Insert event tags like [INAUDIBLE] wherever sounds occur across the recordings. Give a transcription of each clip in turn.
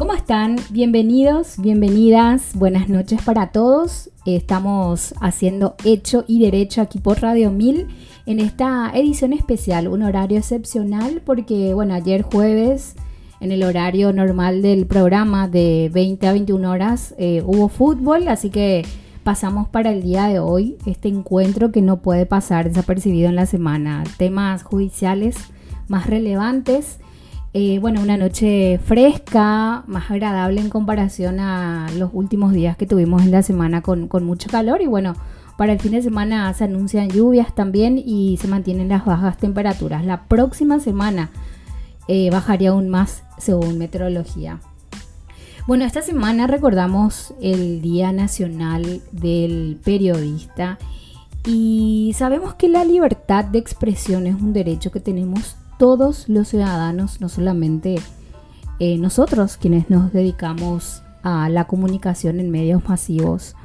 ¿Cómo están? Bienvenidos, bienvenidas, buenas noches para todos. Estamos haciendo Hecho y Derecho aquí por Radio 1000 en esta edición especial, un horario excepcional porque, bueno, ayer jueves en el horario normal del programa de 20 a 21 horas eh, hubo fútbol, así que pasamos para el día de hoy este encuentro que no puede pasar desapercibido en la semana. Temas judiciales más relevantes eh, bueno, una noche fresca, más agradable en comparación a los últimos días que tuvimos en la semana con, mucho calor y bueno, para el fin de semana se anuncian lluvias también y se mantienen las bajas temperaturas. La próxima semana eh, bajaría aún más según meteorología. Bueno, esta semana recordamos el Día Nacional del Periodista y sabemos que la libertad de expresión es un derecho que tenemos todos los ciudadanos, no solamente eh, nosotros quienes nos dedicamos a la comunicación en medios masivos.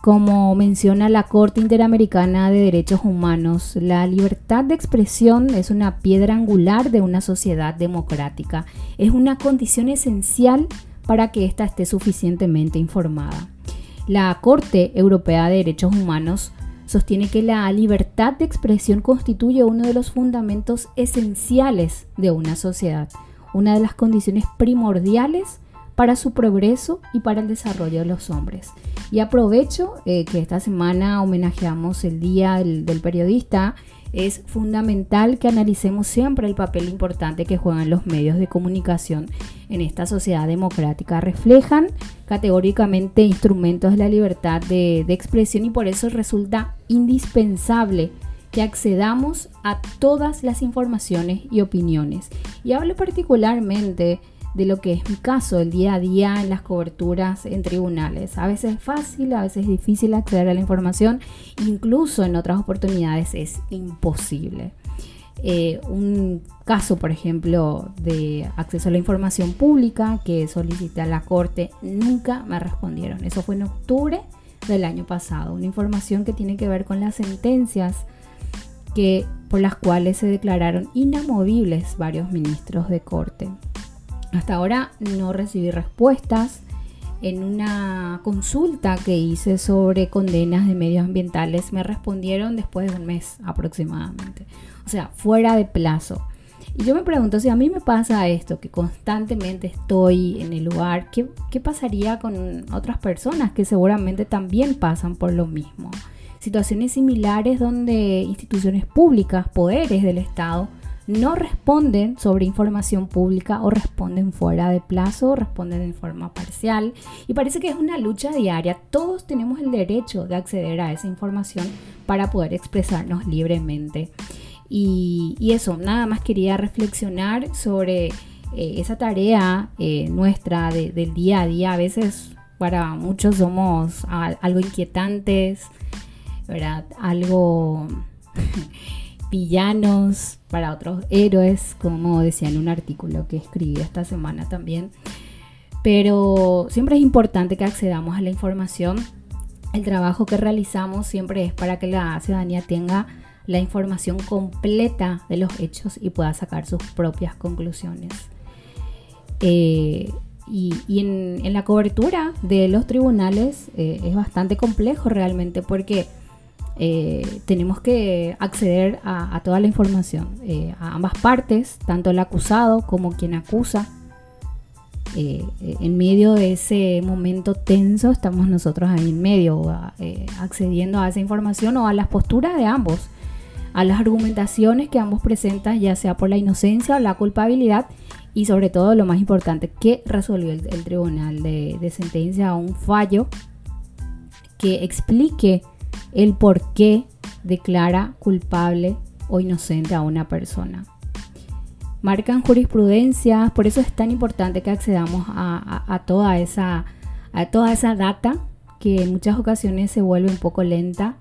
Como menciona la Corte Interamericana de Derechos Humanos, la libertad de expresión es una piedra angular de una sociedad democrática. Es una condición esencial para que ésta esté suficientemente informada. La Corte Europea de Derechos Humanos sostiene que la libertad de expresión constituye uno de los fundamentos esenciales de una sociedad, una de las condiciones primordiales para su progreso y para el desarrollo de los hombres. Y aprovecho eh, que esta semana homenajeamos el Día del Periodista es fundamental que analicemos siempre el papel importante que juegan los medios de comunicación en esta sociedad democrática. Reflejan categóricamente instrumentos de la libertad de, expresión y por eso resulta indispensable que accedamos a todas las informaciones y opiniones. Y hablo particularmente de lo que es mi caso, el día a día en las coberturas en tribunales. A veces es fácil, a veces es difícil acceder a la información, incluso en otras oportunidades es imposible. Eh, un caso, por ejemplo, de acceso a la información pública que solicité a la Corte, nunca me respondieron. Eso fue en octubre del año pasado. Una información que tiene que ver con las sentencias que, por las cuales se declararon inamovibles varios ministros de Corte. Hasta ahora no recibí respuestas. En una consulta que hice sobre condenas de medios ambientales me respondieron después de un mes aproximadamente. O sea, fuera de plazo. Y yo me pregunto si a mí me pasa esto, que constantemente estoy en el lugar, ¿qué, qué pasaría con otras personas que seguramente también pasan por lo mismo? Situaciones similares donde instituciones públicas, poderes del Estado, no responden sobre información pública o responden fuera de plazo o responden en forma parcial. Y parece que es una lucha diaria. Todos tenemos el derecho de acceder a esa información para poder expresarnos libremente. Y, eso, nada más quería reflexionar sobre eh, esa tarea eh, nuestra del día a día. A veces para muchos somos algo inquietantes, ¿verdad? Algo [LAUGHS] villanos, para otros héroes, como decía en un artículo que escribí esta semana también. Pero siempre es importante que accedamos a la información. El trabajo que realizamos siempre es para que la ciudadanía tenga la información completa de los hechos y pueda sacar sus propias conclusiones. Eh, y, en, la cobertura de los tribunales eh, es bastante complejo realmente porque eh, tenemos que acceder a, toda la información, eh, a ambas partes, tanto el acusado como quien acusa. Eh, en medio de ese momento tenso estamos nosotros ahí en medio, accediendo a esa información o a las posturas de ambos, a las argumentaciones que ambos presentan, ya sea por la inocencia o la culpabilidad, y sobre todo lo más importante, que resolvió el, tribunal de, de sentencia o un fallo que explique el por qué declara culpable o inocente a una persona. Marcan jurisprudencias, por eso es tan importante que accedamos a, toda, esa, a toda esa data que en muchas ocasiones se vuelve un poco lenta.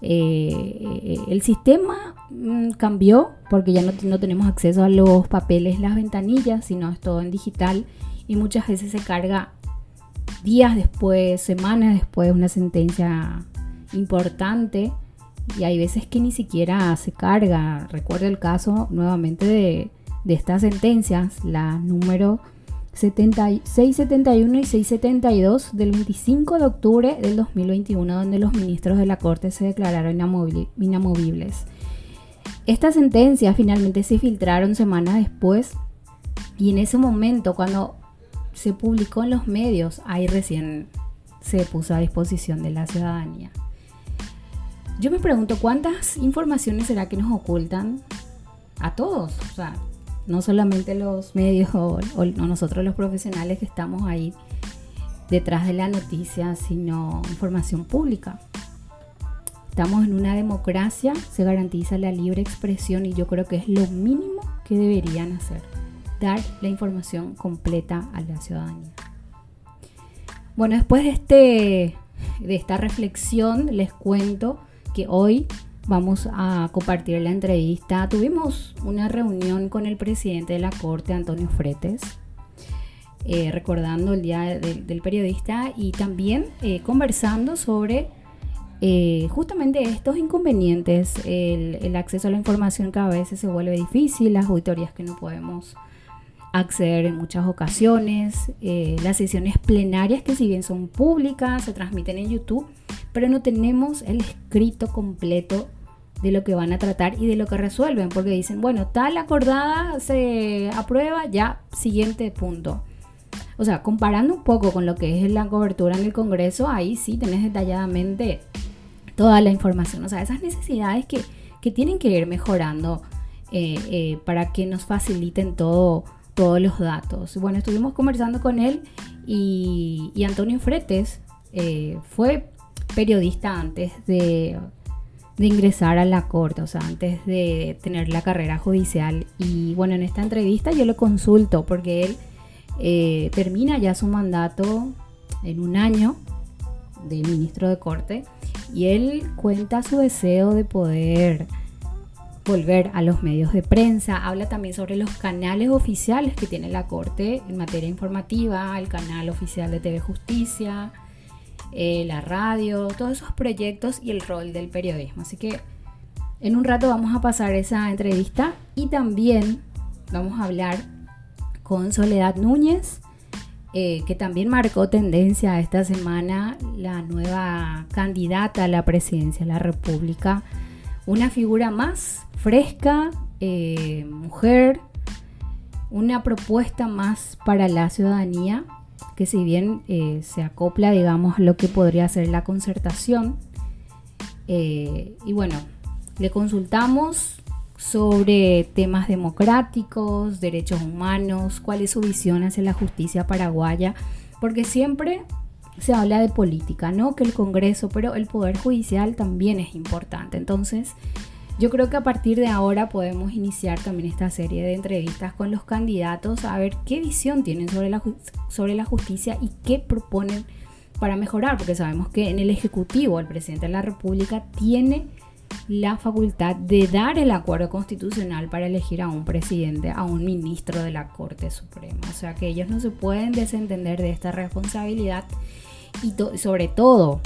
Eh, el sistema mm, cambió porque ya no, no, tenemos acceso a los papeles, las ventanillas, sino es todo en digital y muchas veces se carga días después, semanas después de una sentencia importante y hay veces que ni siquiera se carga. Recuerdo el caso nuevamente de, estas sentencias, la número 671 y 672 del 25 de octubre del 2021, donde los ministros de la Corte se declararon inamovibles. Estas sentencias finalmente se filtraron semanas después y en ese momento, cuando se publicó en los medios, ahí recién se puso a disposición de la ciudadanía. Yo me pregunto cuántas informaciones será que nos ocultan a todos, o sea, no solamente los medios o, nosotros los profesionales que estamos ahí detrás de la noticia, sino información pública. Estamos en una democracia, se garantiza la libre expresión y yo creo que es lo mínimo que deberían hacer, dar la información completa a la ciudadanía. Bueno, después de, este, de esta reflexión les cuento que hoy vamos a compartir la entrevista. Tuvimos una reunión con el presidente de la Corte, Antonio Fretes, eh, recordando el Día del Periodista y también eh, conversando sobre eh, justamente estos inconvenientes, el, el, acceso a la información que a veces se vuelve difícil, las auditorías que no podemos acceder en muchas ocasiones, las sesiones plenarias que si bien son públicas, se transmiten en YouTube, pero no tenemos el escrito completo de lo que van a tratar y de lo que resuelven, porque dicen, bueno, tal acordada se aprueba, ya, siguiente punto. O sea, comparando un poco con lo que es la cobertura en el Congreso, ahí sí tenés detalladamente toda la información, o sea, esas necesidades que, tienen que ir mejorando eh, eh, para que nos faciliten todo, todos los datos. Bueno, estuvimos conversando con él y, Antonio Fretes eh, fue periodista antes de, ingresar a la corte, o sea, antes de tener la carrera judicial. Y bueno, en esta entrevista yo lo consulto porque él eh, termina ya su mandato en un año de ministro de corte y él cuenta su deseo de poder volver a los medios de prensa, habla también sobre los canales oficiales que tiene la Corte en materia informativa, el canal oficial de TV Justicia, eh, la radio, todos esos proyectos y el rol del periodismo. Así que en un rato vamos a pasar esa entrevista y también vamos a hablar con Soledad Núñez, eh, que también marcó tendencia esta semana, la nueva candidata a la presidencia de la República, una figura más fresca, eh, mujer, una propuesta más para la ciudadanía que si bien eh, se acopla, digamos, a lo que podría ser la concertación, eh, y bueno, le consultamos sobre temas democráticos, derechos humanos, cuál es su visión hacia la justicia paraguaya, porque siempre se habla de política, ¿no? Que el Congreso, pero el Poder Judicial también es importante. Entonces, yo creo que a partir de ahora podemos iniciar también esta serie de entrevistas con los candidatos a ver qué visión tienen sobre la, sobre la justicia y qué proponen para mejorar, porque sabemos que en el Ejecutivo el presidente de la República tiene la facultad de dar el acuerdo constitucional para elegir a un presidente, a un ministro de la Corte Suprema. O sea que ellos no se pueden desentender de esta responsabilidad y sobre todo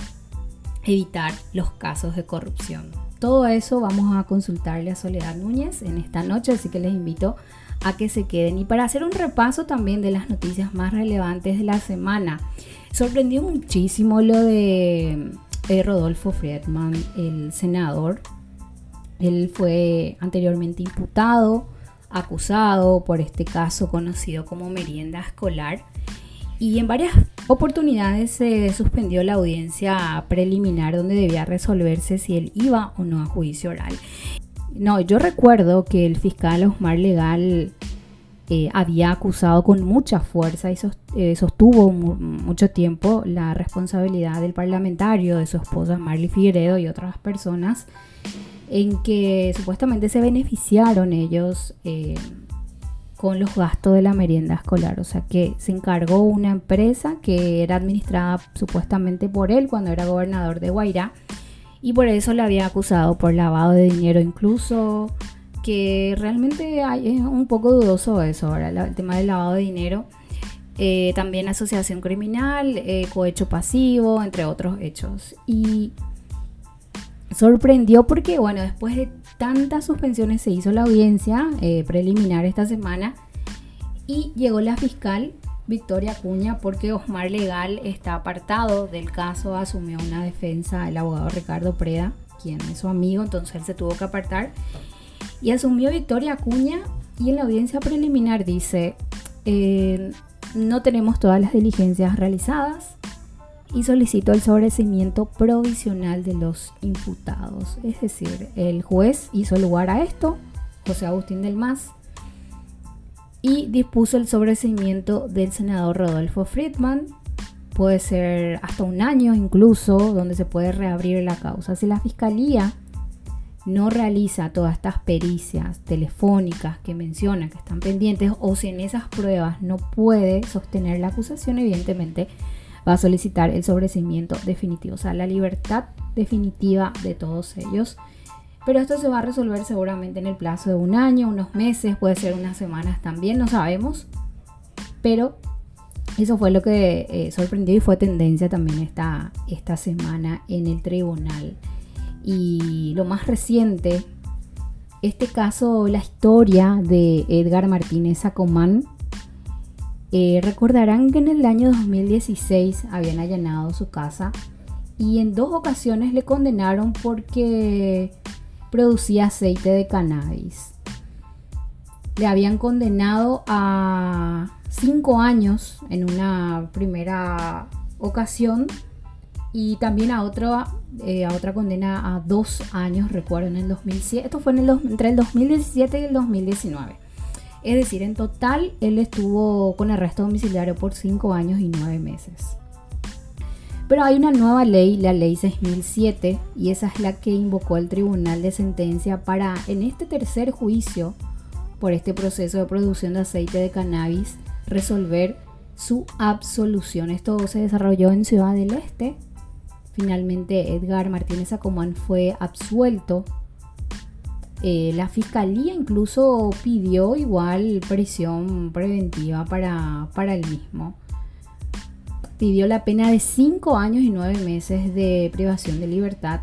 evitar los casos de corrupción. Todo eso vamos a consultarle a Soledad Núñez en esta noche, así que les invito a que se queden. Y para hacer un repaso también de las noticias más relevantes de la semana, sorprendió muchísimo lo de eh, Rodolfo Friedman, el senador. Él fue anteriormente imputado, acusado por este caso conocido como merienda escolar y en varias oportunidades se suspendió la audiencia preliminar donde debía resolverse si él iba o no a juicio oral. No, yo recuerdo que el fiscal Osmar Legal eh, había acusado con mucha fuerza y eh, sostuvo mucho tiempo la responsabilidad del parlamentario, de su esposa Marley Figueredo y otras personas, en que supuestamente se beneficiaron ellos eh, con los gastos de la merienda escolar. O sea que se encargó una empresa que era administrada supuestamente por él cuando era gobernador de Guairá y por eso le había acusado por lavado de dinero incluso que realmente es un poco dudoso eso ahora el tema del lavado de dinero eh, también asociación criminal eh, cohecho pasivo entre otros hechos y sorprendió porque bueno después de tantas suspensiones se hizo la audiencia eh, preliminar esta semana y llegó la fiscal Victoria Cuña porque Osmar Legal está apartado del caso, asumió una defensa el abogado Ricardo Preda, quien es su amigo, entonces él se tuvo que apartar y asumió Victoria Cuña y en la audiencia preliminar dice, eh, no tenemos todas las diligencias realizadas y solicitó el sobrecimiento provisional de los imputados. Es decir, el juez hizo lugar a esto, José Agustín del Mas, y dispuso el sobrecimiento del senador Rodolfo Friedman. Puede ser hasta un año incluso, donde se puede reabrir la causa. Si la fiscalía no realiza todas estas pericias telefónicas que menciona que están pendientes o si en esas pruebas no puede sostener la acusación, evidentemente va a solicitar el sobrecimiento definitivo, o sea, la libertad definitiva de todos ellos. Pero esto se va a resolver seguramente en el plazo de un año, unos meses, puede ser unas semanas también, no sabemos. Pero eso fue lo que eh, sorprendió y fue tendencia también esta, esta semana en el tribunal. Y lo más reciente, este caso, la historia de Edgar Martínez Sacomán. Eh, recordarán que en el año 2016 habían allanado su casa y en dos ocasiones le condenaron porque producía aceite de cannabis. Le habían condenado a cinco años en una primera ocasión y también a otra, eh, a otra condena a dos años, recuerdo, en el 2007. Esto fue el, entre el 2017 y el 2019. Es decir, en total él estuvo con arresto domiciliario por cinco años y nueve meses. Pero hay una nueva ley, la ley 6007, y esa es la que invocó el Tribunal de Sentencia para, en este tercer juicio por este proceso de producción de aceite de cannabis, resolver su absolución. Esto se desarrolló en Ciudad del Este. Finalmente Edgar Martínez Acomán fue absuelto. Eh, la fiscalía incluso pidió igual prisión preventiva para, para el mismo pidió la pena de 5 años y 9 meses de privación de libertad,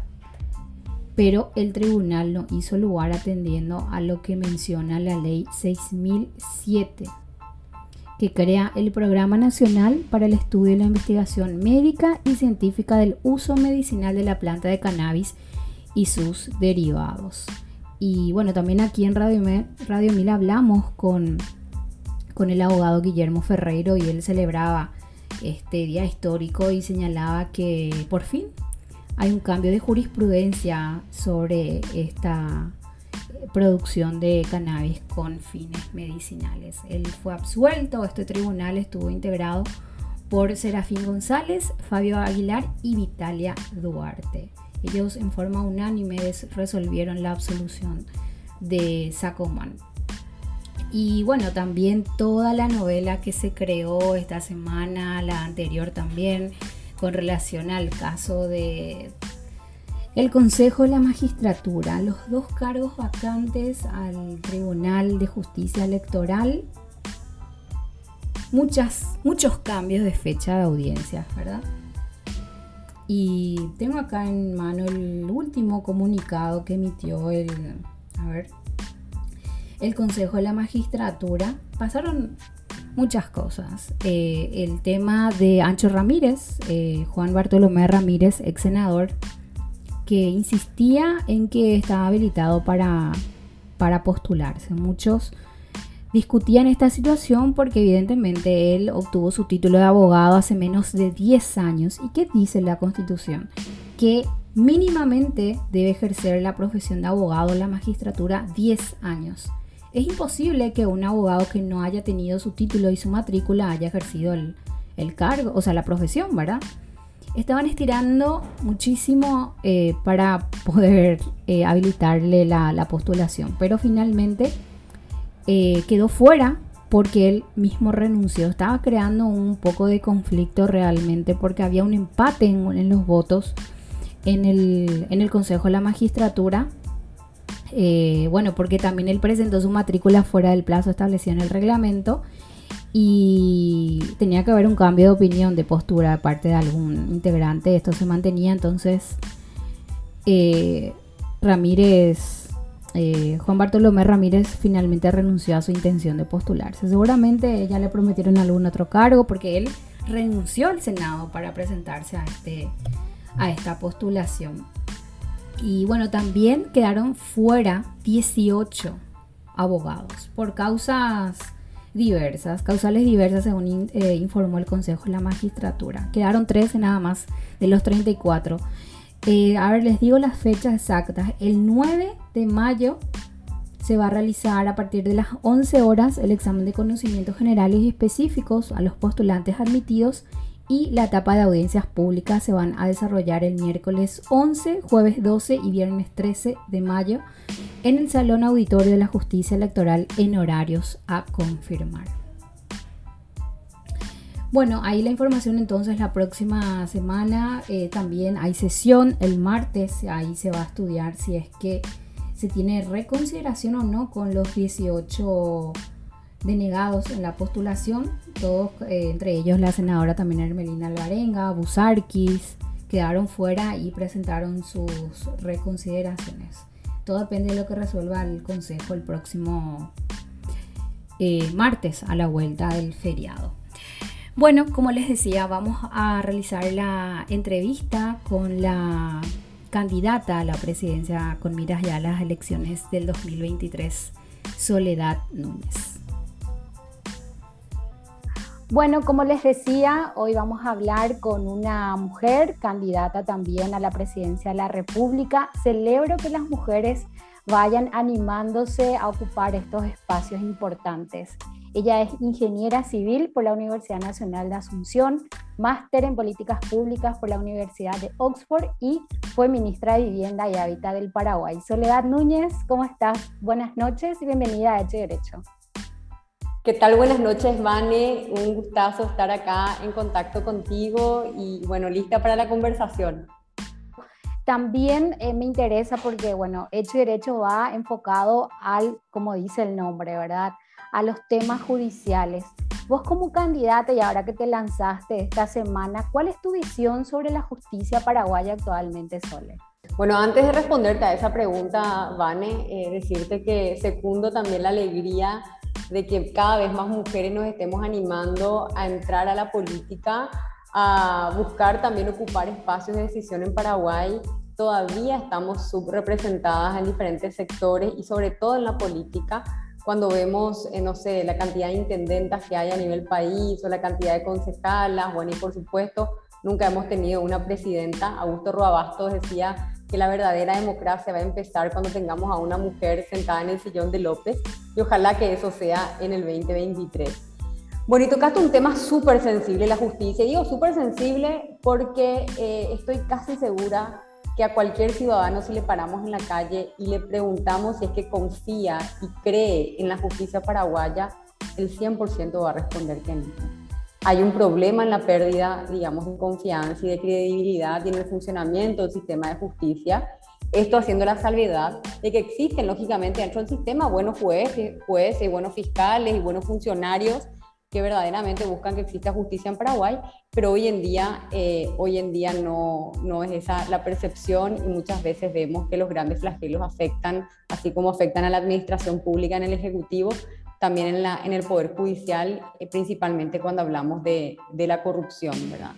pero el tribunal no hizo lugar atendiendo a lo que menciona la ley 6007, que crea el Programa Nacional para el Estudio y la Investigación Médica y Científica del Uso Medicinal de la planta de cannabis y sus derivados. Y bueno, también aquí en Radio, Radio Mil hablamos con, con el abogado Guillermo Ferreiro y él celebraba este día histórico y señalaba que por fin hay un cambio de jurisprudencia sobre esta producción de cannabis con fines medicinales. Él fue absuelto, este tribunal estuvo integrado por Serafín González, Fabio Aguilar y Vitalia Duarte. Ellos en forma unánime resolvieron la absolución de Sacomán. Y bueno, también toda la novela que se creó esta semana, la anterior también, con relación al caso de el Consejo de la Magistratura, los dos cargos vacantes al Tribunal de Justicia Electoral, muchas, muchos cambios de fecha de audiencia, ¿verdad? Y tengo acá en mano el último comunicado que emitió el, a ver, el Consejo de la Magistratura, pasaron muchas cosas. Eh, el tema de Ancho Ramírez, eh, Juan Bartolomé Ramírez, ex senador, que insistía en que estaba habilitado para, para postularse. Muchos discutían esta situación porque evidentemente él obtuvo su título de abogado hace menos de 10 años. ¿Y qué dice la Constitución? Que mínimamente debe ejercer la profesión de abogado en la magistratura 10 años. Es imposible que un abogado que no haya tenido su título y su matrícula haya ejercido el, cargo, o sea, la profesión, ¿verdad? Estaban estirando muchísimo eh, para poder eh, habilitarle la, postulación, pero finalmente eh, quedó fuera porque él mismo renunció. Estaba creando un poco de conflicto realmente porque había un empate en, los votos en el, en el Consejo de la Magistratura eh, bueno, porque también él presentó su matrícula fuera del plazo establecido en el reglamento y tenía que haber un cambio de opinión, de postura de parte de algún integrante. Esto se mantenía, entonces eh, Ramírez eh, Juan Bartolomé Ramírez finalmente renunció a su intención de postularse. Seguramente ya le prometieron algún otro cargo porque él renunció al Senado para presentarse a, este, a esta postulación. Y bueno, también quedaron fuera 18 abogados por causas diversas, causales diversas según eh, informó el Consejo de la Magistratura. Quedaron 13 nada más de los 34. Eh, a ver, les digo las fechas exactas. El 9 de mayo se va a realizar a partir de las 11 horas el examen de conocimientos generales y específicos a los postulantes admitidos y la etapa de audiencias públicas se van a desarrollar el miércoles 11, jueves 12 y viernes 13 de mayo en el Salón Auditorio de la Justicia Electoral en horarios a confirmar. Bueno, ahí la información entonces la próxima semana eh, también hay sesión el martes, ahí se va a estudiar si es que se tiene reconsideración o no con los 18 denegados en la postulación, todos, eh, entre ellos la senadora también Hermelina Alvarenga, Busarquis, quedaron fuera y presentaron sus reconsideraciones. Todo depende de lo que resuelva el Consejo el próximo eh, martes a la vuelta del feriado. Bueno, como les decía, vamos a realizar la entrevista con la candidata a la presidencia con miras ya a las elecciones del 2023, Soledad Núñez. Bueno, como les decía, hoy vamos a hablar con una mujer candidata también a la presidencia de la República. Celebro que las mujeres vayan animándose a ocupar estos espacios importantes. Ella es ingeniera civil por la Universidad Nacional de Asunción, máster en políticas públicas por la Universidad de Oxford y fue ministra de Vivienda y Hábitat del Paraguay. Soledad Núñez, ¿cómo estás? Buenas noches y bienvenida a Hecho Derecho. ¿Qué tal? Buenas noches, Vane. Un gustazo estar acá en contacto contigo y bueno, lista para la conversación. También eh, me interesa porque, bueno, Hecho y Derecho va enfocado al, como dice el nombre, ¿verdad? A los temas judiciales. Vos como candidata y ahora que te lanzaste esta semana, ¿cuál es tu visión sobre la justicia paraguaya actualmente, Sole? Bueno, antes de responderte a esa pregunta, Vane, eh, decirte que secundo también la alegría de que cada vez más mujeres nos estemos animando a entrar a la política, a buscar también ocupar espacios de decisión en Paraguay. Todavía estamos subrepresentadas en diferentes sectores y sobre todo en la política. Cuando vemos, eh, no sé, la cantidad de intendentas que hay a nivel país o la cantidad de concejalas, bueno, y por supuesto, nunca hemos tenido una presidenta. Augusto Roabastos decía que la verdadera democracia va a empezar cuando tengamos a una mujer sentada en el sillón de López y ojalá que eso sea en el 2023. Bueno, y tocaste un tema súper sensible, la justicia. Digo súper sensible porque eh, estoy casi segura que a cualquier ciudadano si le paramos en la calle y le preguntamos si es que confía y cree en la justicia paraguaya, el 100% va a responder que no hay un problema en la pérdida, digamos, de confianza y de credibilidad y en el funcionamiento del sistema de justicia. Esto haciendo la salvedad de que existen, lógicamente, dentro del sistema buenos jueces, jueces, buenos fiscales y buenos funcionarios que verdaderamente buscan que exista justicia en Paraguay, pero hoy en día, eh, hoy en día no, no es esa la percepción y muchas veces vemos que los grandes flagelos afectan, así como afectan a la administración pública en el Ejecutivo, también en, la, en el Poder Judicial, eh, principalmente cuando hablamos de, de, la corrupción, ¿verdad?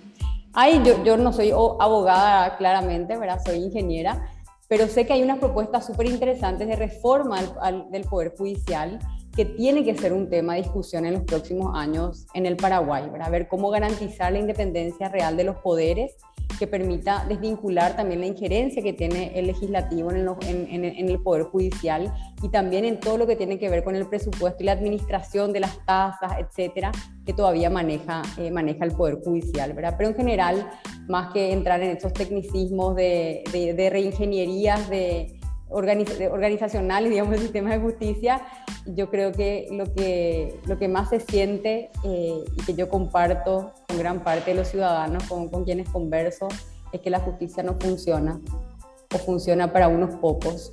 Ahí yo, yo no soy abogada claramente, ¿verdad? Soy ingeniera, pero sé que hay unas propuestas súper interesantes de reforma del Poder Judicial que tiene que ser un tema de discusión en los próximos años en el Paraguay, ¿verdad? Ver cómo garantizar la independencia real de los poderes que permita desvincular también la injerencia que tiene el legislativo en, el Poder Judicial y también en todo lo que tiene que ver con el presupuesto y la administración de las tasas, etcétera, que todavía maneja, eh, maneja el Poder Judicial, ¿verdad? Pero en general, más que entrar en esos tecnicismos de reingenierías de organizacionales, [LAUGHS] digamos, del sistema de justicia, yo creo que lo que, lo que más se siente eh, y que yo comparto con gran parte de los ciudadanos con, con quienes converso es que la justicia no funciona o funciona para unos pocos.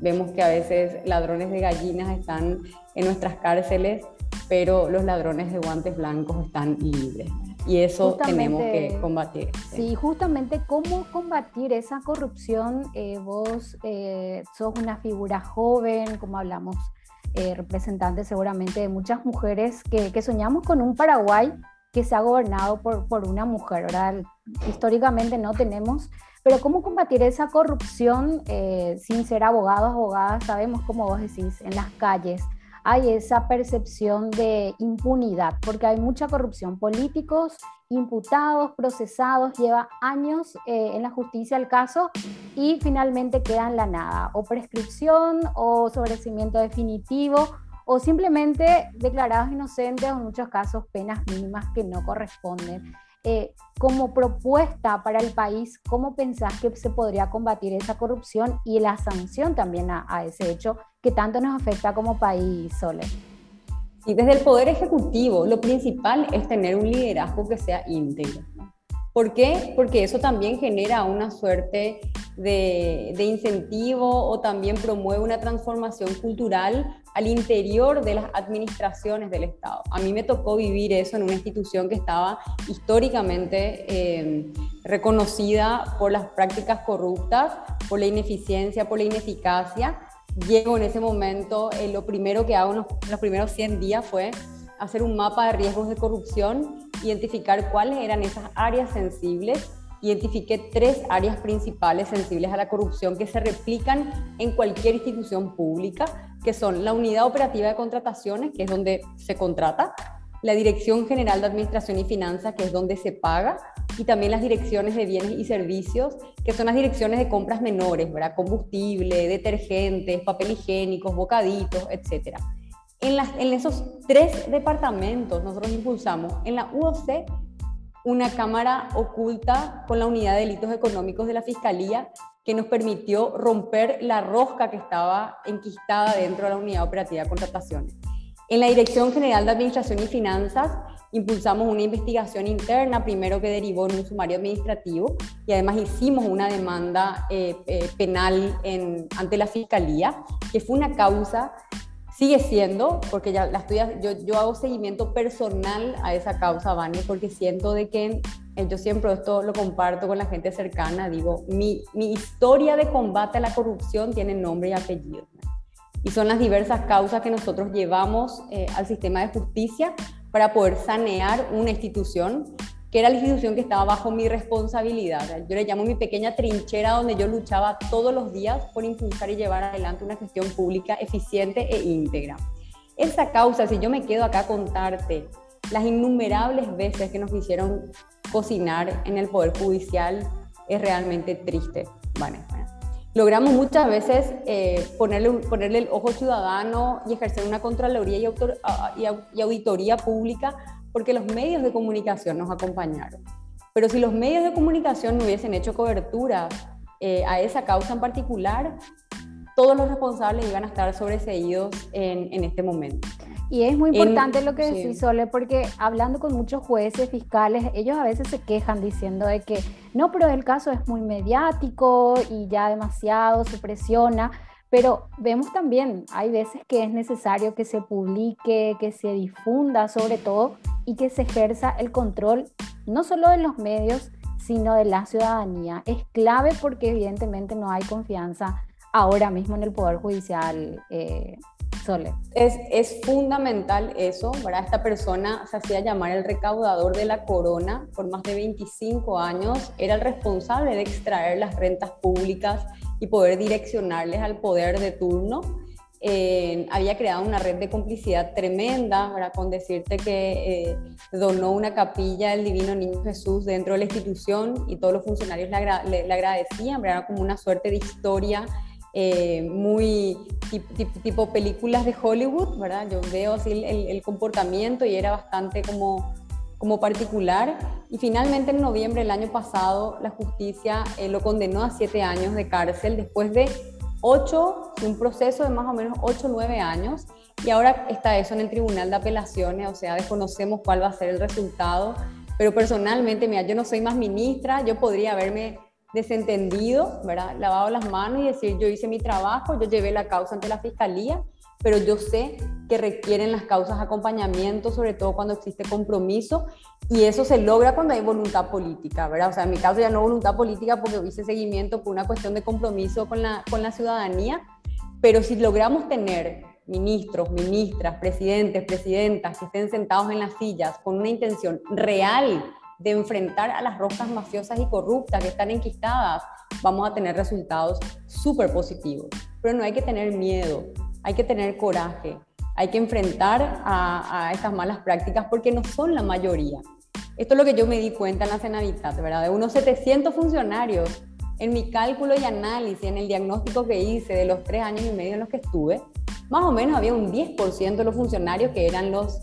vemos que a veces ladrones de gallinas están en nuestras cárceles, pero los ladrones de guantes blancos están libres. Y eso tenemos que combatir. Sí. justamente cómo combatir esa corrupción. Eh, vos eh, sos una figura joven, como hablamos, eh, representante seguramente de muchas mujeres que, que, soñamos con un Paraguay que se ha gobernado por, por una mujer, ¿verdad? Históricamente no tenemos pero ¿cómo combatir esa corrupción eh, sin ser abogados, abogadas? Sabemos, como vos decís, en las calles hay esa percepción de impunidad, porque hay mucha corrupción. Políticos imputados, procesados, lleva años eh, en la justicia el caso y finalmente queda en la nada, o prescripción o sobrecimiento definitivo o simplemente declarados inocentes o en muchos casos penas mínimas que no corresponden. Eh, como propuesta para el país, ¿cómo pensás que se podría combatir esa corrupción y la sanción también a, ese hecho que tanto nos afecta como país, Sole? Y desde el Poder Ejecutivo, lo principal es tener un liderazgo que sea íntegro. ¿Por qué? Porque eso también genera una suerte de, incentivo o también promueve una transformación cultural al interior de las administraciones del Estado. A mí me tocó vivir eso en una institución que estaba históricamente eh, reconocida por las prácticas corruptas, por la ineficiencia, por la ineficacia. Llego en ese momento, eh, lo primero que hago en los primeros 100 días fue hacer un mapa de riesgos de corrupción identificar cuáles eran esas áreas sensibles. Identifiqué tres áreas principales sensibles a la corrupción que se replican en cualquier institución pública, que son la unidad operativa de contrataciones, que es donde se contrata, la Dirección General de Administración y Finanzas, que es donde se paga, y también las direcciones de bienes y servicios, que son las direcciones de compras menores, ¿verdad? Combustible, detergentes, papel higiénico, bocaditos, etcétera. En, esos tres departamentos nosotros impulsamos en la UOC una cámara oculta con la unidad de delitos económicos de la Fiscalía que nos permitió romper la rosca que estaba enquistada dentro de la unidad operativa de contrataciones. En la Dirección General de Administración y Finanzas impulsamos una investigación interna, primero que derivó en un sumario administrativo y además hicimos una demanda eh, eh, penal ante la Fiscalía, que fue una causa sigue siendo, porque ya la estoy, yo, yo hago seguimiento personal a esa causa, Vani, porque siento de que yo siempre esto lo comparto con la gente cercana, digo, mi, mi historia de combate a la corrupción tiene nombre y apellido. Y son las diversas causas que nosotros llevamos eh, al sistema de justicia para poder sanear una institución que era la institución que estaba bajo mi responsabilidad. Yo le llamo mi pequeña trinchera donde yo luchaba todos los días por impulsar y llevar adelante una gestión pública eficiente e íntegra. Esa causa, si yo me quedo acá a contarte las innumerables veces que nos hicieron cocinar en el Poder Judicial, es realmente triste. Bueno, logramos muchas veces eh, ponerle, ponerle el ojo ciudadano y ejercer una contraloría y, y auditoría pública porque los medios de comunicación nos acompañaron. Pero si los medios de comunicación no hubiesen hecho cobertura eh, a esa causa en particular, todos los responsables iban a estar sobreseídos en, en este momento. Y es muy importante lo que decís, Sole, porque hablando con muchos jueces, fiscales, ellos a veces se quejan diciendo de que no, pero el caso es muy mediático y ya demasiado se presiona. Pero vemos también, hay veces que es necesario que se publique, que se difunda sobre todo y que se ejerza el control no solo de los medios, sino de la ciudadanía. Es clave porque evidentemente no hay confianza ahora mismo en el Poder Judicial. Eh. Es, es, fundamental eso, ¿verdad? Esta persona se hacía llamar el recaudador de la corona por más de 25 años, era el responsable de extraer las rentas públicas y poder direccionarles al poder de turno. Eh, había creado una red de complicidad tremenda, para con decirte que eh, donó una capilla del Divino Niño Jesús dentro de la institución y todos los funcionarios le, agradecían, era como una suerte de historia eh, muy tipo, películas de Hollywood, ¿verdad? Yo veo así el comportamiento y era bastante como como particular. Y finalmente en noviembre del año pasado la justicia eh, lo condenó a siete años de cárcel después de ocho, un proceso de más o menos ocho, nueve años. Y ahora está eso en el Tribunal de Apelaciones, o sea, desconocemos cuál va a ser el resultado, pero personalmente, mira, yo no soy más ministra, yo podría haberme desentendido, ¿verdad? Lavado las manos y decir, yo hice mi trabajo, yo llevé la causa ante la fiscalía, pero yo sé que requieren las causas acompañamiento, sobre todo cuando existe compromiso, y eso se logra cuando hay voluntad política, ¿verdad? O sea, en mi caso ya no voluntad política porque hice seguimiento por una cuestión de compromiso con la, con la ciudadanía, pero si logramos tener ministros, ministras, presidentes, presidentas que estén sentados en las sillas con una intención real de enfrentar a las roscas mafiosas y corruptas que están enquistadas, vamos a tener resultados súper positivos. Pero no hay que tener miedo, hay que tener coraje, hay que enfrentar a, estas malas prácticas porque no son la mayoría. Esto es lo que yo me di cuenta en la Cenavita, ¿verdad? De unos 700 funcionarios, en mi cálculo y análisis, en el diagnóstico que hice de los tres años y medio en los que estuve, más o menos había un 10% de los funcionarios que eran los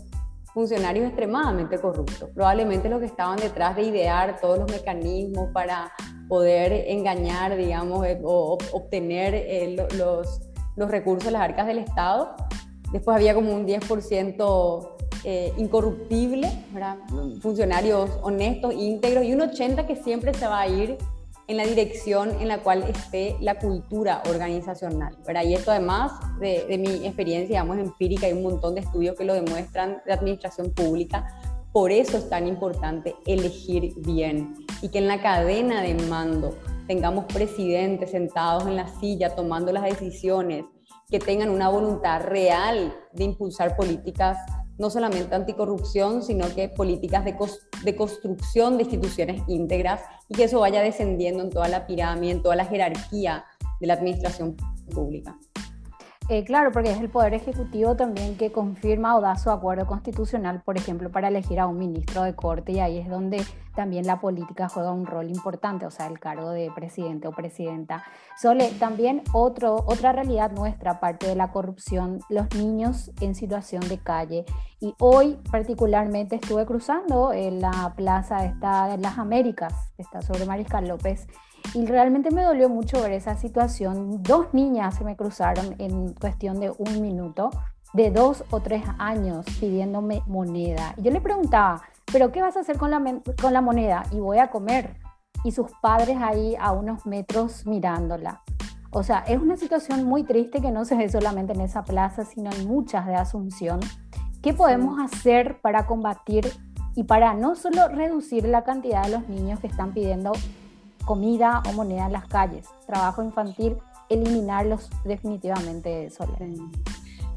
funcionarios extremadamente corruptos, probablemente los que estaban detrás de idear todos los mecanismos para poder engañar, digamos, eh, o obtener eh, los, los recursos de las arcas del Estado. Después había como un 10% eh, incorruptible, funcionarios honestos, íntegros, y un 80% que siempre se va a ir en la dirección en la cual esté la cultura organizacional. ¿verdad? Y esto además de, de, mi experiencia, digamos, empírica, hay un montón de estudios que lo demuestran de administración pública, por eso es tan importante elegir bien y que en la cadena de mando tengamos presidentes sentados en la silla tomando las decisiones, que tengan una voluntad real de impulsar políticas no solamente anticorrupción, sino que políticas de, de, construcción de instituciones íntegras y que eso vaya descendiendo en toda la pirámide, en toda la jerarquía de la administración pública. Eh, claro, porque es el Poder Ejecutivo también que confirma o da su acuerdo constitucional, por ejemplo, para elegir a un ministro de corte y ahí es donde también la política juega un rol importante, o sea, el cargo de presidente o presidenta. Sole, también otro, otra realidad nuestra, aparte de la corrupción, los niños en situación de calle. Y hoy particularmente estuve cruzando en la plaza esta de las Américas, está sobre Mariscal López, y realmente me dolió mucho ver esa situación. Dos niñas se me cruzaron en cuestión de un minuto, de dos o tres años, pidiéndome moneda. Y yo le preguntaba, ¿pero qué vas a hacer con la, con la moneda? Y voy a comer. Y sus padres ahí a unos metros mirándola. O sea, es una situación muy triste que no se ve solamente en esa plaza, sino en muchas de Asunción. ¿Qué podemos hacer para combatir y para no solo reducir la cantidad de los niños que están pidiendo comida o moneda en las calles, trabajo infantil, eliminarlos definitivamente, Soler.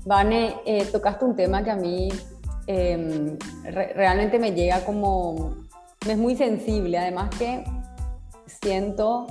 Vane, eh, tocaste un tema que a mí em, realmente me llega como, me es muy sensible, además que siento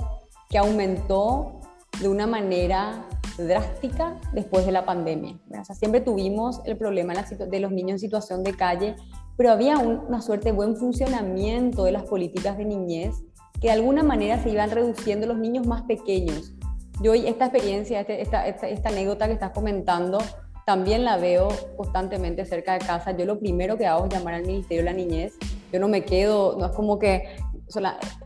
que aumentó de una manera drástica después de la pandemia. O sea, siempre tuvimos el problema de los niños en situación de calle, pero había una suerte de buen funcionamiento de las políticas de niñez que de alguna manera se iban reduciendo los niños más pequeños. Yo esta experiencia, este, esta, esta, anécdota que estás comentando, también la veo constantemente cerca de casa. Yo lo primero que hago es llamar al Ministerio de la Niñez. Yo no me quedo, no es como que,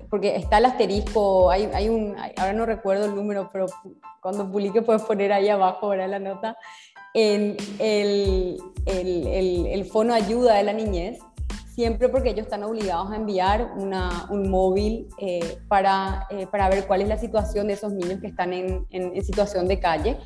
porque está el asterisco, hay, hay un, ahora no recuerdo el número, pero cuando publique puedes poner ahí abajo ¿verdad? la nota, el, el, el, el fono ayuda de la niñez siempre porque ellos están obligados a enviar un móvil eh, para, eh, para ver cuál es la situación de esos niños que están en, en, situación de calle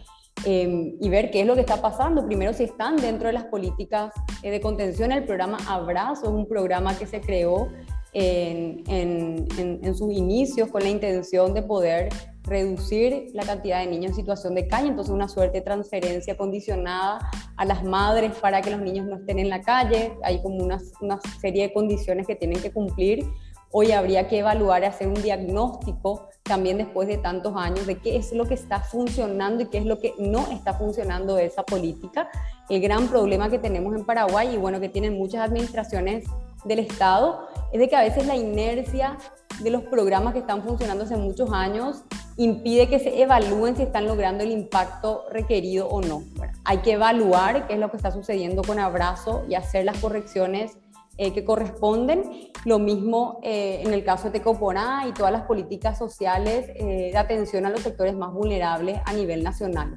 em, y ver qué es lo que está pasando. Primero, si están dentro de las políticas eh, de contención, el programa Abrazo es un programa que se creó en, en, en sus inicios con la intención de poder reducir la cantidad de niños en situación de calle, entonces una suerte de transferencia condicionada a las madres para que los niños no estén en la calle, hay como una, una serie de condiciones que tienen que cumplir. Hoy habría que evaluar y hacer un diagnóstico también después de tantos años de qué es lo que está funcionando y qué es lo que no está funcionando de esa política. El gran problema que tenemos en Paraguay y bueno que tienen muchas administraciones del Estado es de que a veces la inercia de los programas que están funcionando hace muchos años impide que se evalúen si están logrando el impacto requerido o no. hay que evaluar qué es lo que está sucediendo con Abrazo y hacer las correcciones eh, que corresponden. Lo mismo eh, en el caso de Tecoporá y todas las políticas sociales eh, de atención a los sectores más vulnerables a nivel nacional.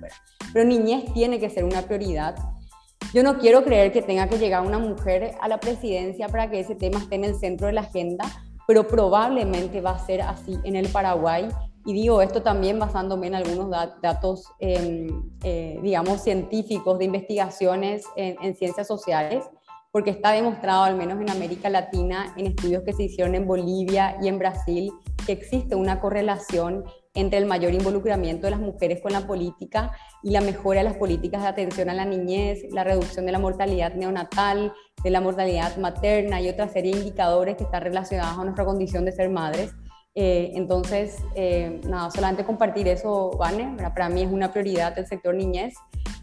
Pero niñez tiene que ser una prioridad. Yo no quiero creer que tenga que llegar una mujer a la presidencia para que ese tema esté en el centro de la agenda, pero probablemente va a ser así en el Paraguay. Y digo esto también basándome en algunos datos, em, eh, digamos, científicos de investigaciones en, en ciencias sociales, porque está demostrado, al menos en América Latina, en estudios que se hicieron en Bolivia y en Brasil, que existe una correlación entre el mayor involucramiento de las mujeres con la política y la mejora de las políticas de atención a la niñez, la reducción de la mortalidad neonatal, de la mortalidad materna y otra serie de indicadores que están relacionados a nuestra condición de ser madres. Eh, entonces, eh, nada, solamente compartir eso, Vane, para mí es una prioridad del sector niñez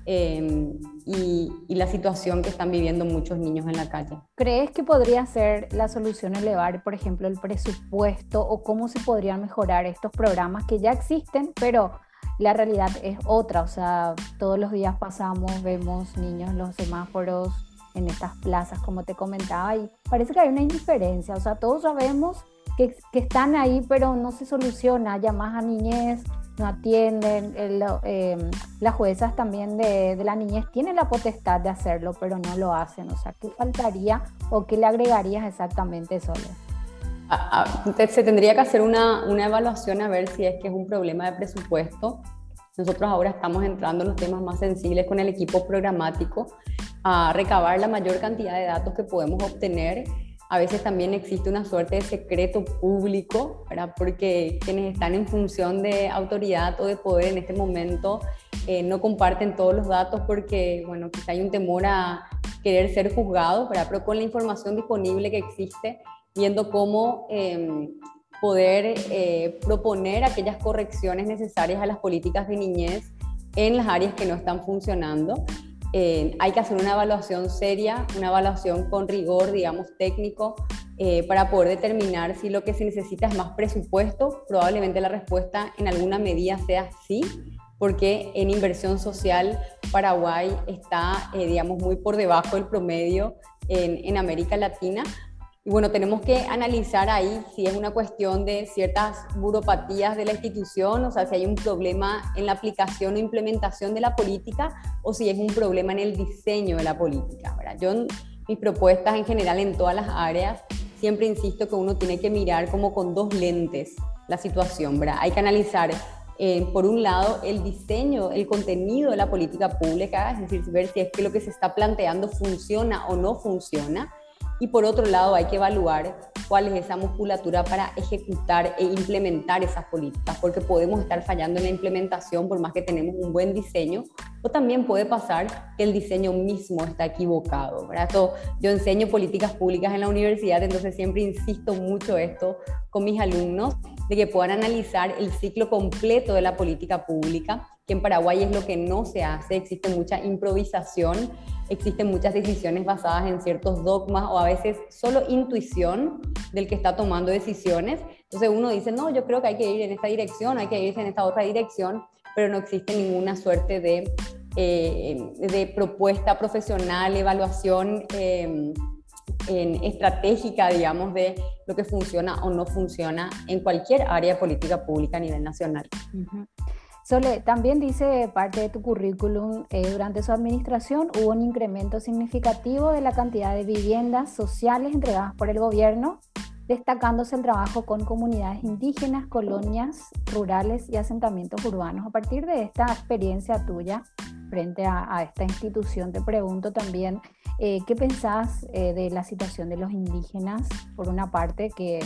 eh, y, y, la situación que están viviendo muchos niños en la calle. ¿Crees que podría ser la solución elevar, por ejemplo, el presupuesto o cómo se podrían mejorar estos programas que ya existen, pero la realidad es otra? O sea, todos los días pasamos, vemos niños en los semáforos, en estas plazas, como te comentaba, y parece que hay una indiferencia. O sea, todos sabemos que, están ahí, pero no se soluciona, llamas a niñez, no atienden, em, las juezas también de, la niñez tienen la potestad de hacerlo, pero no lo hacen, o sea, ¿qué faltaría o qué le agregarías exactamente, Sole? se tendría que hacer una, una evaluación a ver si es que es un problema de presupuesto. Nosotros ahora estamos entrando en los temas más sensibles con el equipo programático a recabar la mayor cantidad de datos que podemos obtener a veces también existe una suerte de secreto público, ¿verdad? porque quienes están en función de autoridad o de poder en este momento eh, no comparten todos los datos porque, bueno, quizá hay un temor a querer ser juzgados, pero con la información disponible que existe, viendo cómo em, poder eh, proponer aquellas correcciones necesarias a las políticas de niñez en las áreas que no están funcionando eh, hay que hacer una evaluación seria, una evaluación con rigor, digamos, técnico, eh, para poder determinar si lo que se necesita es más presupuesto. Probablemente la respuesta en alguna medida sea sí, porque en inversión social Paraguay está, eh, digamos, muy por debajo del promedio en, en América Latina, y bueno, tenemos que analizar ahí si es una cuestión de ciertas buropatías de la institución, o sea, si hay un problema en la aplicación o implementación de la política, o si es un problema en el diseño de la política. ¿verdad? Yo, mis propuestas en general en todas las áreas, siempre insisto que uno tiene que mirar como con dos lentes la situación. ¿verdad? Hay que analizar, eh, por un lado, el diseño, el contenido de la política pública, es decir, ver si es que lo que se está planteando funciona o no funciona y por otro lado, hay que evaluar cuál es esa musculatura para ejecutar e implementar esas políticas, porque podemos estar fallando en la implementación por más que tenemos un buen diseño, o también puede pasar que el diseño mismo está equivocado. ¿verdad? yo enseño políticas públicas en la universidad, entonces siempre insisto mucho esto con mis alumnos, de que puedan analizar el ciclo completo de la política pública, que en Paraguay es lo que no se hace, existe mucha improvisación existen muchas decisiones basadas en ciertos dogmas o a veces solo intuición del que está tomando decisiones. Entonces uno dice, no, yo creo que hay que ir en esta dirección, hay que ir en esta otra dirección, pero no existe ninguna suerte de, eh, de propuesta profesional, evaluación eh, en estratégica, digamos, de lo que funciona o no funciona en cualquier área de política pública a nivel nacional. Sole, también dice parte de tu currículum, eh, durante su administración hubo un incremento significativo de la cantidad de viviendas sociales entregadas por el gobierno, destacándose el trabajo con comunidades indígenas, colonias rurales y asentamientos urbanos. A partir de esta experiencia tuya frente a, esta institución, te pregunto también, eh, ¿qué pensás eh, de la situación de los indígenas? Por una parte, que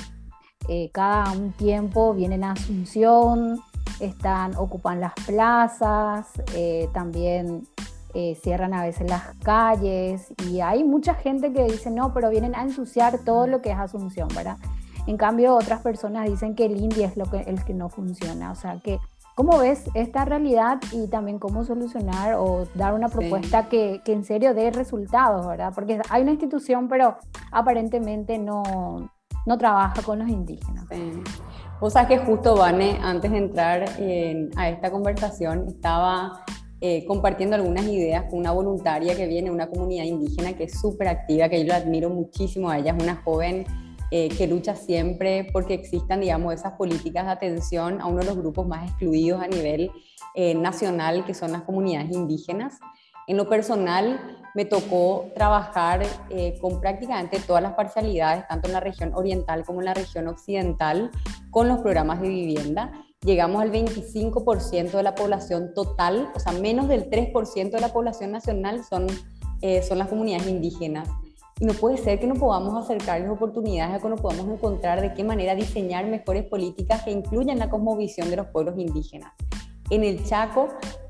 cada un tiempo vienen a Asunción, están, ocupan las plazas, eh, también eh, cierran a veces las calles y hay mucha gente que dice no, pero vienen a ensuciar todo lo que es Asunción, ¿verdad? En cambio, otras personas dicen que el INDI es lo que, el que no funciona. O sea, que, ¿cómo ves esta realidad y también cómo solucionar o dar una propuesta que, que, en serio dé resultados, ¿verdad? Porque hay una institución, pero aparentemente no, no trabaja con los indígenas. Sí. O sea que justo, Vane, antes de entrar a esta conversación, estaba eh, compartiendo algunas ideas con una voluntaria que viene de una comunidad indígena que es súper activa, que yo la admiro muchísimo ella, es una joven eh, que lucha siempre porque existan, digamos, esas políticas de atención a uno de los grupos más excluidos a nivel eh, nacional, que son las comunidades indígenas. En lo personal, me tocó trabajar eh, con prácticamente todas las parcialidades, tanto en la región oriental como en la región occidental, con los programas de vivienda. Llegamos al 25% de la población total, o sea, menos del 3% de la población nacional son, eh, son las comunidades indígenas. Y no puede ser que no podamos acercarles oportunidades, a que no podamos encontrar de qué manera diseñar mejores políticas que incluyan la cosmovisión de los pueblos indígenas. En el Chaco,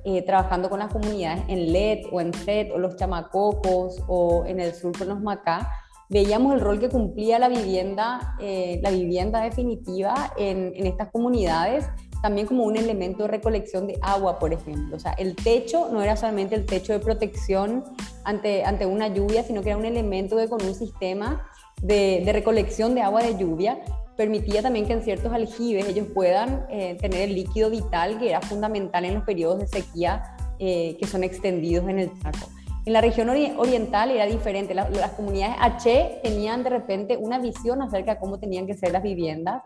eh, trabajando con las comunidades en LED o en FED o los chamacocos o en el sur con los Macá, veíamos el rol que cumplía la vivienda, eh, la vivienda definitiva en, estas comunidades también como un elemento de recolección de agua, por ejemplo. O sea, el techo no era solamente el techo de protección ante, ante una lluvia, sino que era un elemento de con un sistema de recolección de agua de lluvia permitía también que en ciertos aljibes ellos puedan eh, tener el líquido vital que era fundamental en los periodos de sequía eh, que son extendidos en el Chaco. En la región oriental era diferente, las, comunidades H tenían de repente una visión acerca de cómo tenían que ser las viviendas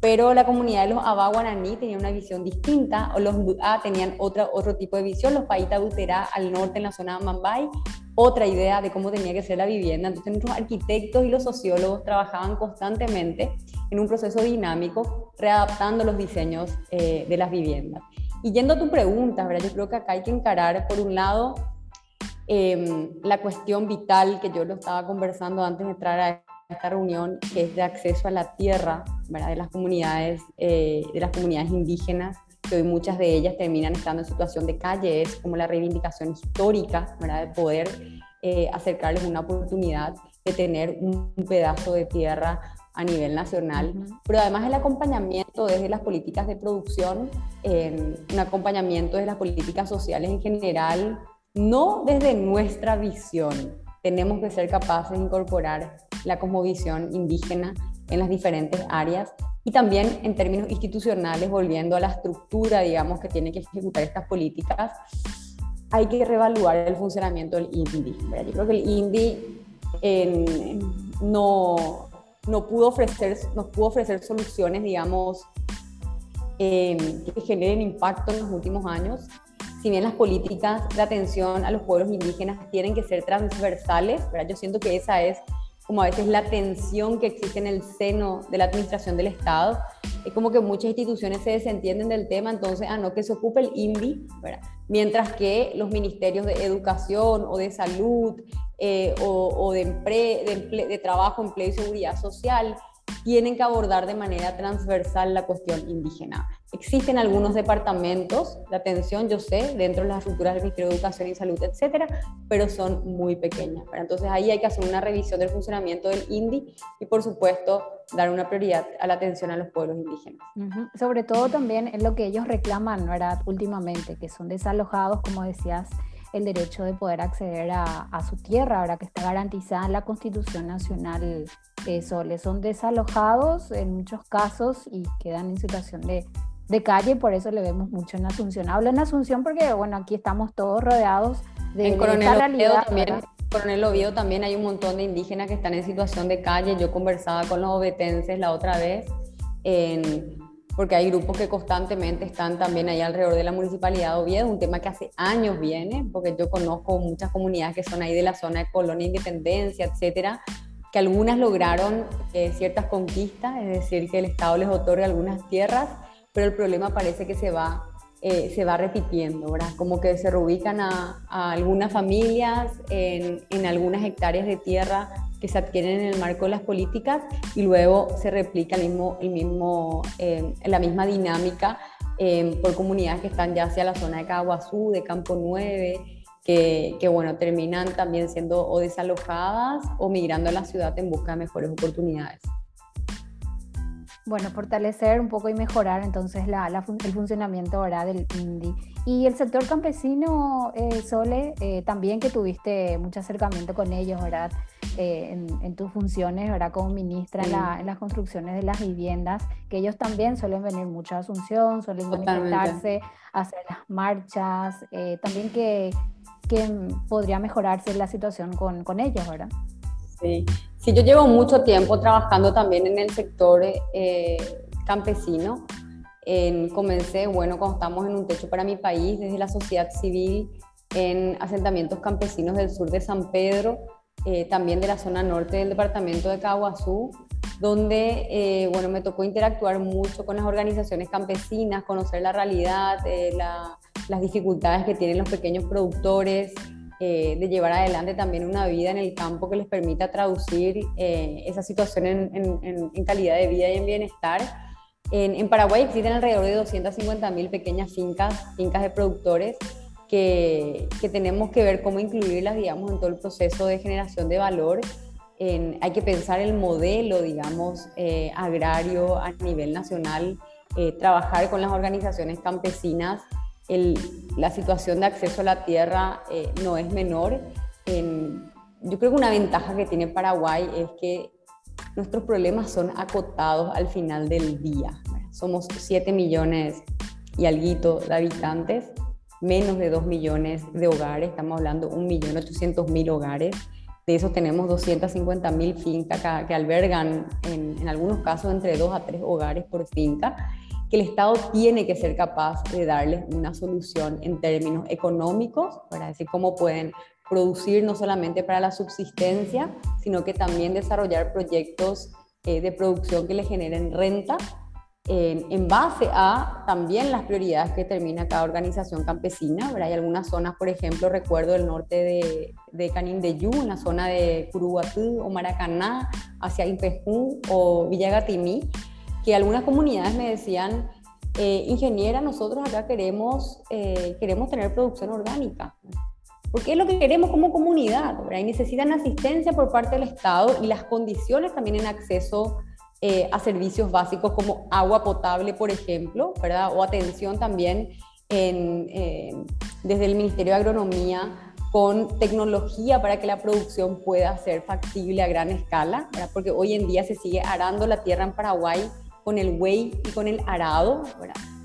pero la comunidad de los Abá Guaraní tenía una visión distinta, o los Buá tenían otra, otro tipo de visión, los Paita Buterá al norte en la zona de Mambay, otra idea de cómo tenía que ser la vivienda. Entonces nuestros arquitectos y los sociólogos trabajaban constantemente en un proceso dinámico, readaptando los diseños eh, de las viviendas. Y yendo a tu pregunta, ¿verdad? yo creo que acá hay que encarar, por un lado, em, la cuestión vital que yo lo estaba conversando antes de entrar a esta reunión, que es de acceso a la tierra ¿verdad? de las comunidades, eh, de las comunidades indígenas, que hoy muchas de ellas terminan estando en situación de calle, es como la reivindicación histórica ¿verdad? de poder eh, acercarles una oportunidad de tener un pedazo de tierra a nivel nacional, pero además el acompañamiento desde las políticas de producción, un acompañamiento de las políticas sociales en general, no desde nuestra visión, tenemos que ser capaces de incorporar la cosmovisión indígena en las diferentes áreas y también en términos institucionales, volviendo a la estructura, digamos, que tiene que ejecutar estas políticas, hay que reevaluar el funcionamiento del INDI. Yo creo que el INDI no, no, pudo ofrecer, nos pudo ofrecer soluciones, digamos, que generen impacto en los últimos años. Si bien las políticas de atención a los pueblos indígenas tienen que ser transversales, ¿verdad? yo siento que esa es como a veces la tensión que existe en el seno de la administración del Estado. Es como que muchas instituciones se desentienden del tema, entonces, ah, no, que se ocupe el INVI, mientras que los ministerios de educación o de salud eh, o, de, de, de trabajo, empleo y seguridad social tienen que abordar de manera transversal la cuestión indígena. Existen algunos departamentos de atención, yo sé, dentro de las estructuras del Ministerio de Educación y Salud, etcétera, pero son muy pequeñas. Entonces ahí hay que hacer una revisión del funcionamiento del INDI y, por supuesto, dar una prioridad a la atención a los pueblos indígenas. Sobre todo también en lo que ellos reclaman, ¿verdad? Últimamente, que son desalojados, como decías, el derecho de poder acceder a, su tierra, ahora que está garantizada en la Constitución Nacional. Eso, les son desalojados en muchos casos y quedan en situación de, de calle, por eso le vemos mucho en Asunción. Hablo en Asunción porque, bueno, aquí estamos todos rodeados de, en Coronel esta realidad. También, Coronel Oviedo también hay un montón de indígenas que están en situación de calle. Yo conversaba con los obetenses la otra vez en porque hay grupos que constantemente están también ahí alrededor de la municipalidad de Oviedo, un tema que hace años viene, porque yo conozco muchas comunidades que son ahí de la zona de Colonia Independencia, etcétera, que algunas lograron eh, ciertas conquistas, es decir, que el Estado les otorga algunas tierras, pero el problema parece que se va, eh, se va repitiendo, ¿verdad? Como que se reubican a, algunas familias en, en algunas hectáreas de tierra que se adquieren en el marco de las políticas y luego se replica el mismo, el mismo, eh, la misma dinámica eh, por comunidades que están ya hacia la zona de Caguazú, de Campo 9, que, que, bueno, terminan también siendo o desalojadas o migrando a la ciudad en busca de mejores oportunidades. Bueno, fortalecer un poco y mejorar entonces la, el funcionamiento ahora del INDI. Y el sector campesino, eh, Sole, eh, también que tuviste mucho acercamiento con ellos, ¿verdad? Eh, en, tus funciones, ¿verdad? Como ministra en, las construcciones de las viviendas, que ellos también suelen venir mucho a Asunción, suelen manifestarse, hacer las marchas, también que, que podría mejorarse la situación con, con ellos, ¿verdad? Sí. sí, yo llevo mucho tiempo trabajando también en el sector campesino comencé, bueno, cuando estamos en un techo para mi país, desde la sociedad civil, en asentamientos campesinos del sur de San Pedro, eh, también de la zona norte del departamento de Caguazú, donde eh, bueno, me tocó interactuar mucho con las organizaciones campesinas, conocer la realidad, las dificultades que tienen los pequeños productores, eh, de llevar adelante también una vida en el campo que les permita traducir eh, esa situación en, calidad de vida y en bienestar. En, Paraguay existen alrededor de 250.000 pequeñas fincas, fincas de productores, que, tenemos que ver cómo incluirlas, digamos, en todo el proceso de generación de valor. hay que pensar el modelo, digamos, eh, agrario a nivel nacional, trabajar con las organizaciones campesinas la situación de acceso a la tierra eh, no es menor. yo creo que una ventaja que tiene Paraguay es que nuestros problemas son acotados al final del día. Somos 7 millones y algo de habitantes, menos de 2 millones de hogares, estamos hablando de 1.800.000 hogares. De esos tenemos 250.000 fincas que, albergan en, en algunos casos entre 2 a 3 hogares por finca que el Estado tiene que ser capaz de darles una solución en términos económicos, para decir cómo pueden producir no solamente para la subsistencia, sino que también desarrollar proyectos eh, de producción que le generen renta en base a también las prioridades que determina cada organización campesina. Hay algunas zonas, por ejemplo, recuerdo el norte de, de Canindeyú, en la zona de Curuguatú o Maracaná, hacia Impejú o Villagatimí, que algunas comunidades me decían, eh, ingeniera, nosotros acá queremos, eh, queremos tener producción orgánica. Porque es lo que queremos como comunidad, ¿verdad? Y necesitan asistencia por parte del Estado y las condiciones también en acceso eh, a servicios básicos como agua potable, por ejemplo, ¿verdad? O atención también en, desde el Ministerio de Agronomía con tecnología para que la producción pueda ser factible a gran escala, ¿verdad? porque hoy en día se sigue arando la tierra en Paraguay con el buey y con el arado,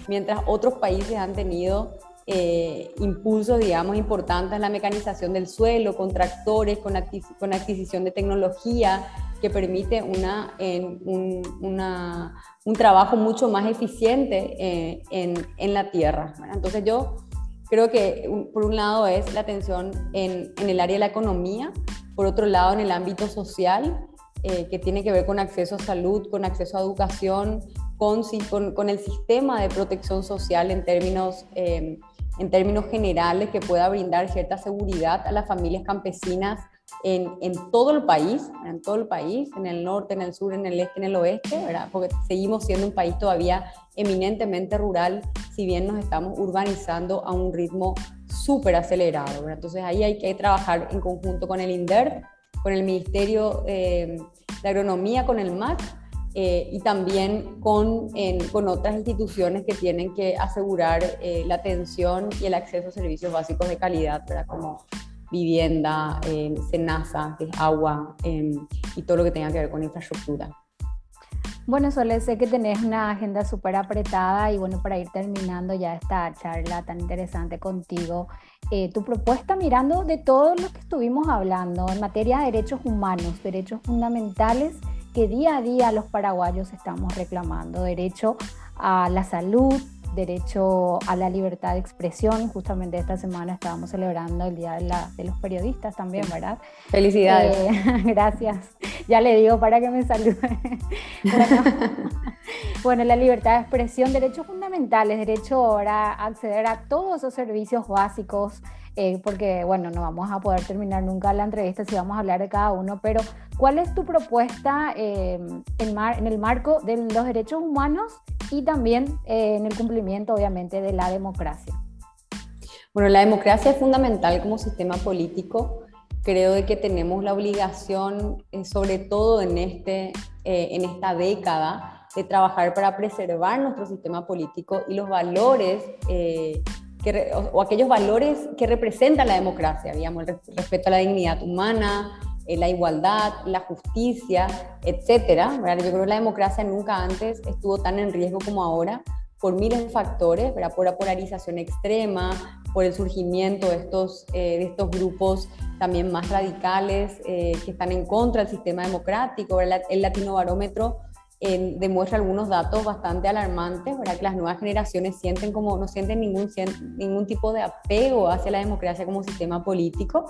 mientras otros países han tenido eh, impulsos, digamos, importantes en la mecanización del suelo, con tractores, con, con adquisición de tecnología que permite una, un, un, trabajo mucho más eficiente eh, en, en, la tierra. Entonces yo creo que por un lado es la atención en, en, el área de la economía, por otro lado en el ámbito social eh, que tiene que ver con acceso a salud, con acceso a educación, con, con, el sistema de protección social en términos, em, en términos generales que pueda brindar cierta seguridad a las familias campesinas en, en, todo el país, en todo el país, en el norte, en el sur, en el este, en el oeste, ¿verdad? porque seguimos siendo un país todavía eminentemente rural, si bien nos estamos urbanizando a un ritmo súper acelerado. Entonces ahí hay que trabajar en conjunto con el INDER, con el Ministerio eh, de Agronomía, con el MAC eh, y también con, con, otras instituciones que tienen que asegurar eh, la atención y el acceso a servicios básicos de calidad, ¿verdad? como vivienda, cenaza, agua y todo lo que tenga que ver con infraestructura. Bueno, Sole, sé que tenés una agenda súper apretada y bueno, para ir terminando ya esta charla tan interesante contigo, eh, tu propuesta mirando de todo lo que estuvimos hablando en materia de derechos humanos, derechos fundamentales que día a día los paraguayos estamos reclamando, derecho a la salud, derecho a la libertad de expresión. Justamente esta semana estábamos celebrando el Día de, los Periodistas también, ¿verdad? Felicidades. Eh, [LAUGHS] gracias. Ya le digo para que me salude. [LAUGHS] bueno, la libertad de expresión, derechos fundamentales, derecho a acceder a todos esos servicios básicos eh, porque bueno, no vamos a poder terminar nunca la entrevista si vamos a hablar de cada uno, pero ¿cuál es tu propuesta eh, en, el marco de los derechos humanos y también eh, en el cumplimiento, obviamente, de la democracia? Bueno, la democracia es fundamental como sistema político. Creo de que tenemos la obligación, sobre todo en, este, en esta década, de trabajar para preservar nuestro sistema político y los valores o, aquellos valores que representan la democracia, digamos, el respeto a la dignidad humana, eh, la igualdad, la justicia, etcétera. Yo creo que la democracia nunca antes estuvo tan en riesgo como ahora por miles de factores, ¿verdad? por la polarización extrema, por el surgimiento de estos, eh, grupos también más radicales eh, que están en contra del sistema democrático. El Latino Barómetro demuestra algunos datos bastante alarmantes, ¿verdad? que las nuevas generaciones sienten como, no sienten ningún, ningún tipo de apego hacia la democracia como sistema político.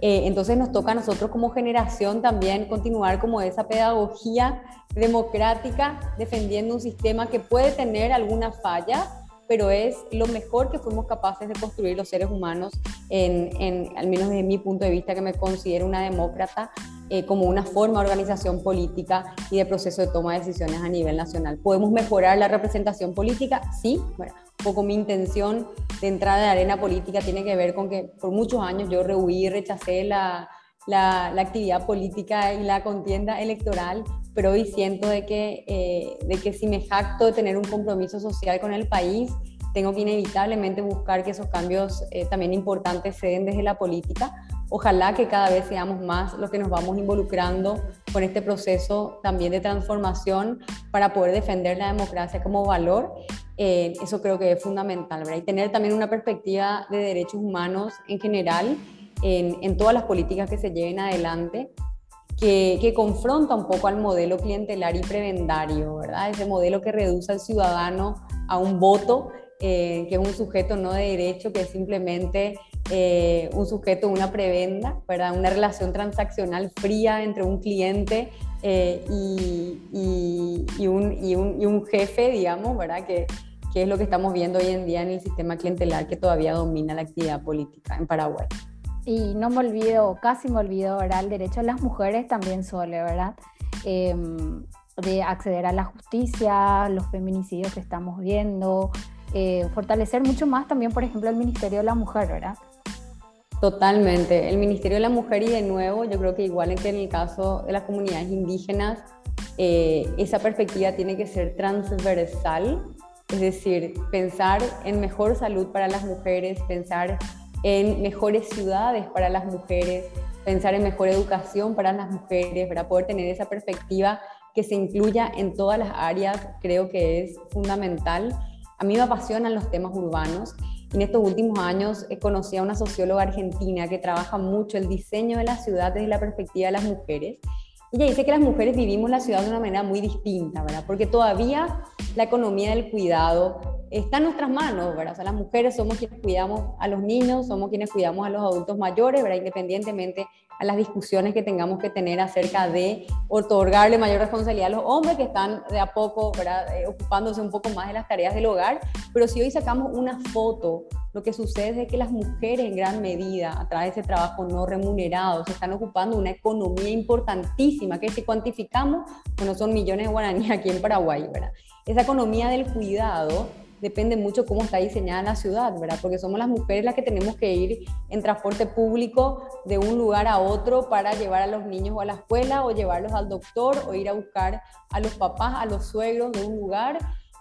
Eh, entonces nos toca a nosotros como generación también continuar como esa pedagogía democrática, defendiendo un sistema que puede tener alguna falla, pero es lo mejor que fuimos capaces de construir los seres humanos, en, al menos desde mi punto de vista, que me considero una demócrata, eh, como una forma de organización política y de proceso de toma de decisiones a nivel nacional. ¿Podemos mejorar la representación política? Sí, bueno, un poco mi intención de entrada de arena política tiene que ver con que por muchos años yo rehuí rechacé la, la, actividad política y la contienda electoral, pero hoy siento de que, eh, de que si me jacto de tener un compromiso social con el país, tengo que inevitablemente buscar que esos cambios eh, también importantes se den desde la política Ojalá que cada vez seamos más los que nos vamos involucrando con este proceso también de transformación para poder defender la democracia como valor. Eh, eso creo que es fundamental, ¿verdad? Y tener también una perspectiva de derechos humanos en general en, en todas las políticas que se lleven adelante. Que, que, confronta un poco al modelo clientelar y prebendario, ¿verdad? Ese modelo que reduce al ciudadano a un voto, eh, que es un sujeto no de derecho, que es simplemente eh, un sujeto, una prebenda, ¿verdad? Una relación transaccional fría entre un cliente eh, y, y, un, y, un, jefe, digamos, ¿verdad? Que, que es lo que estamos viendo hoy en día en el sistema clientelar que todavía domina la actividad política en Paraguay. Y no me olvido, casi me olvido, ¿verdad? El derecho de las mujeres también suele, ¿verdad? Em, de acceder a la justicia, los feminicidios que estamos viendo, eh, fortalecer mucho más también, por ejemplo, el Ministerio de la Mujer, ¿verdad? Totalmente. El Ministerio de la Mujer y de nuevo, yo creo que igual que en el caso de las comunidades indígenas, eh, esa perspectiva tiene que ser transversal, es decir, pensar en mejor salud para las mujeres, pensar en mejores ciudades para las mujeres, pensar en mejor educación para las mujeres, para poder tener esa perspectiva que se incluya en todas las áreas, creo que es fundamental. A mí me apasionan los temas urbanos en estos últimos años he conocido a una socióloga argentina que trabaja mucho el diseño de la ciudad desde la perspectiva de las mujeres. Ella dice que las mujeres vivimos la ciudad de una manera muy distinta, ¿verdad? Porque todavía la economía del cuidado está en nuestras manos, ¿verdad? O sea, las mujeres somos quienes cuidamos a los niños, somos quienes cuidamos a los adultos mayores, ¿verdad? Independientemente a las discusiones que tengamos que tener acerca de otorgarle mayor responsabilidad a los hombres que están de a poco eh, ocupándose un poco más de las tareas del hogar. Pero si hoy sacamos una foto, lo que sucede es que las mujeres en gran medida, a través de ese trabajo no remunerado, se están ocupando una economía importantísima que si cuantificamos, bueno, son millones de guaraníes aquí en Paraguay, ¿verdad? Esa economía del cuidado depende mucho cómo está diseñada la ciudad, ¿verdad? Porque somos las mujeres las que tenemos que ir en transporte público de un lugar a otro para llevar a los niños a la escuela o llevarlos al doctor o ir a buscar a los papás, a los suegros de un lugar.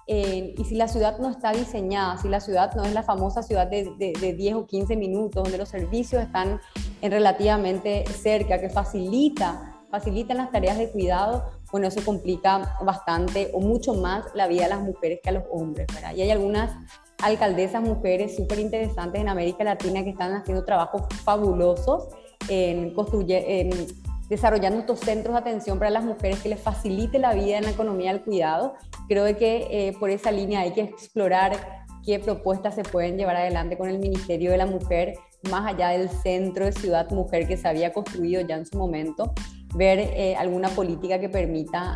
Eh, y si la ciudad no está diseñada, si la ciudad no es la famosa ciudad de, de, de 10 o 15 minutos, donde los servicios están en relativamente cerca, que facilita, facilitan las tareas de cuidado, bueno, eso complica bastante o mucho más la vida de las mujeres que a los hombres, ¿verdad? Y hay algunas alcaldesas mujeres súper interesantes en América Latina que están haciendo trabajos fabulosos en, desarrollando estos centros de atención para las mujeres que les facilite la vida en la economía del cuidado. Creo que eh, por esa línea hay que explorar qué propuestas se pueden llevar adelante con el Ministerio de la Mujer, más allá del centro de Ciudad Mujer que se había construido ya en su momento ver eh, alguna política que permita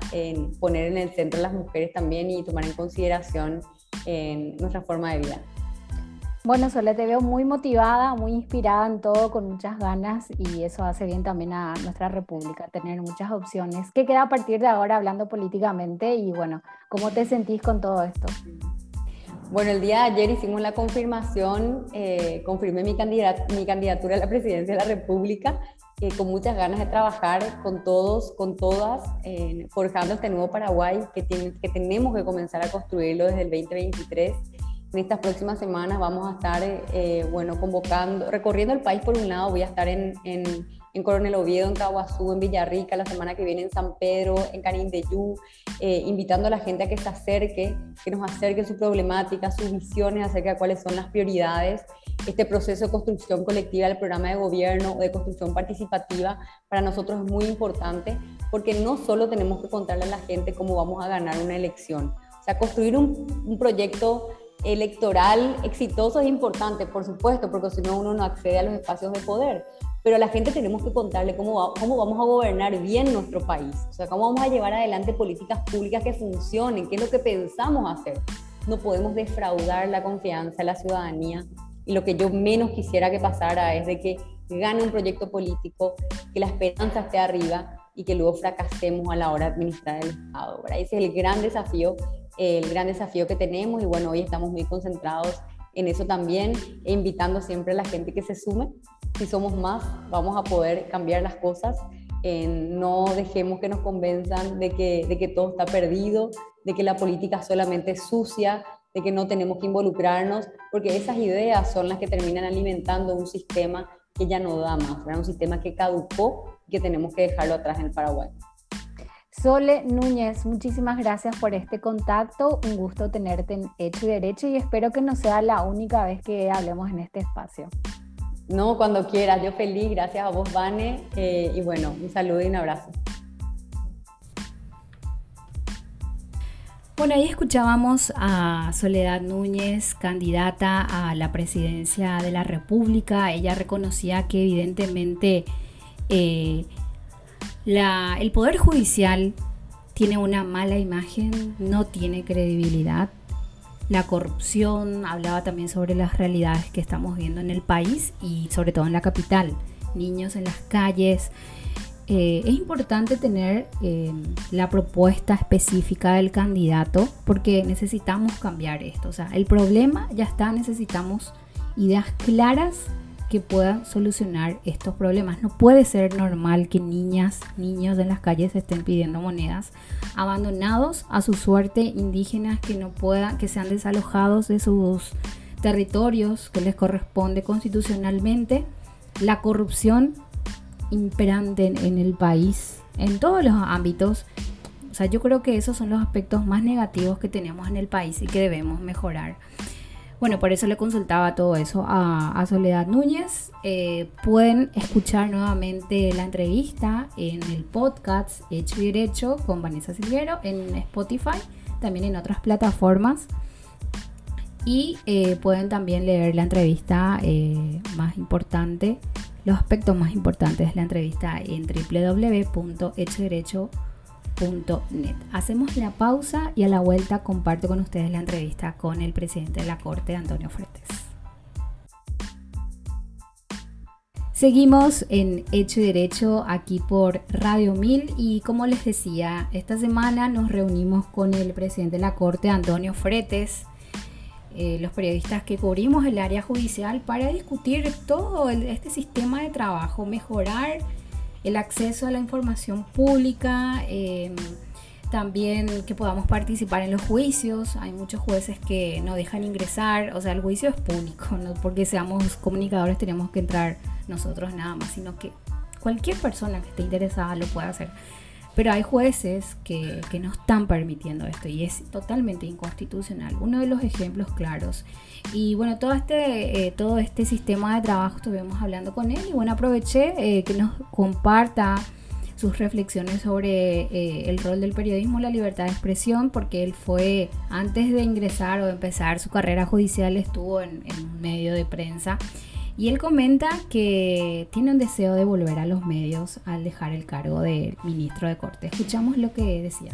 poner en el centro a las mujeres también y tomar en consideración en nuestra forma de vida. Bueno, Sole, te veo muy motivada, muy inspirada en todo, con muchas ganas y eso hace bien también a nuestra república, tener muchas opciones. ¿Qué queda a partir de ahora hablando políticamente y bueno, cómo te sentís con todo esto? Bueno, el día de ayer hicimos la confirmación, eh, confirmé mi, mi candidatura a la presidencia de la República eh, con muchas ganas de trabajar con todos, con todas, forjando este nuevo Paraguay que, que tenemos que comenzar a construirlo desde el 2023. En estas próximas semanas vamos a estar, eh, bueno, convocando, recorriendo el país por un lado, voy a estar en, en, en Coronel Oviedo, en Caguazú, en Villarrica, la semana que viene en San Pedro, en Canindeyú, eh, invitando a la gente a que se acerque, que nos acerque su problemática, sus visiones acerca de cuáles son las prioridades. Este proceso de construcción colectiva del programa de gobierno o de construcción participativa para nosotros es muy importante porque no solo tenemos que contarle a la gente cómo vamos a ganar una elección. O sea, construir un, un proyecto electoral exitoso es importante, por supuesto, porque si no uno no accede a los espacios de poder. Pero a la gente tenemos que contarle cómo, cómo vamos a gobernar bien nuestro país, o sea, cómo vamos a llevar adelante políticas públicas que funcionen, qué es lo que pensamos hacer. No podemos defraudar la confianza de la ciudadanía y lo que yo menos quisiera que pasara es de que gane un proyecto político, que la esperanza esté arriba y que luego fracasemos a la hora de administrar el Estado. Ese es el gran desafío el gran desafío que tenemos y bueno, hoy estamos muy concentrados en eso también, e invitando siempre a la gente que se sume. Si somos más, vamos a poder cambiar las cosas. no dejemos que nos convenzan de que, de que todo está perdido, de que la política solamente es sucia, de que no tenemos que involucrarnos, porque esas ideas son las que terminan alimentando un sistema que ya no da más, un sistema que caducó y que tenemos que dejarlo atrás en Paraguay. Sole Núñez, muchísimas gracias por este contacto. Un gusto tenerte en Hecho y Derecho y espero que no sea la única vez que hablemos en este espacio. No, cuando quieras. Yo feliz. Gracias a vos, Vane. Eh, y bueno, un saludo y un abrazo. Bueno, ahí escuchábamos a Soledad Núñez, candidata a la presidencia de la República. Ella reconocía que evidentemente eh, el Poder Judicial tiene una mala imagen, no tiene credibilidad. La corrupción, hablaba también sobre las realidades que estamos viendo en el país y sobre todo en la capital. Niños en las calles. Eh, es importante tener eh, la propuesta específica del candidato porque necesitamos cambiar esto. O sea, el problema ya está, necesitamos ideas claras que puedan solucionar estos problemas. No puede ser normal que niñas, niños en las calles estén pidiendo monedas, abandonados a su suerte, indígenas que no puedan, que sean desalojados de sus territorios que les corresponde constitucionalmente, la corrupción imperante en el país, en todos los ámbitos. O sea, yo creo que esos son los aspectos más negativos que tenemos en el país y que debemos mejorar. Bueno, por eso le consultaba todo eso a, Soledad Núñez. Eh, pueden escuchar nuevamente la entrevista en el podcast Hecho y Derecho con Vanessa Silguero en Spotify, también en otras plataformas. Y eh, pueden también leer la entrevista eh, más importante, los aspectos más importantes de la entrevista en www.hechoderecho.com Hacemos la pausa y a la vuelta comparto con ustedes la entrevista con el presidente de la Corte, Antonio Fretes. Seguimos en Hecho y Derecho aquí por Radio 1000 y como les decía, esta semana nos reunimos con el presidente de la Corte, Antonio Fretes, eh, los periodistas que cubrimos el área judicial para discutir todo este sistema de trabajo, mejorar el acceso a la información pública, em, también que podamos participar en los juicios. Hay muchos jueces que no dejan ingresar, o sea, el juicio es público, no porque seamos comunicadores tenemos que entrar nosotros nada más, sino que cualquier persona que esté interesada lo puede hacer. Pero hay jueces que, que, no están permitiendo esto y es totalmente inconstitucional. Uno de los ejemplos claros. Y bueno, todo este, eh, todo este sistema de trabajo estuvimos hablando con él y bueno, aproveché eh, que nos comparta sus reflexiones sobre eh, el rol del periodismo, la libertad de expresión, porque él fue, antes de ingresar o empezar su carrera judicial, estuvo en, en medio de prensa y él comenta que tiene un deseo de volver a los medios al dejar el cargo de ministro de Corte. Escuchamos lo que decía.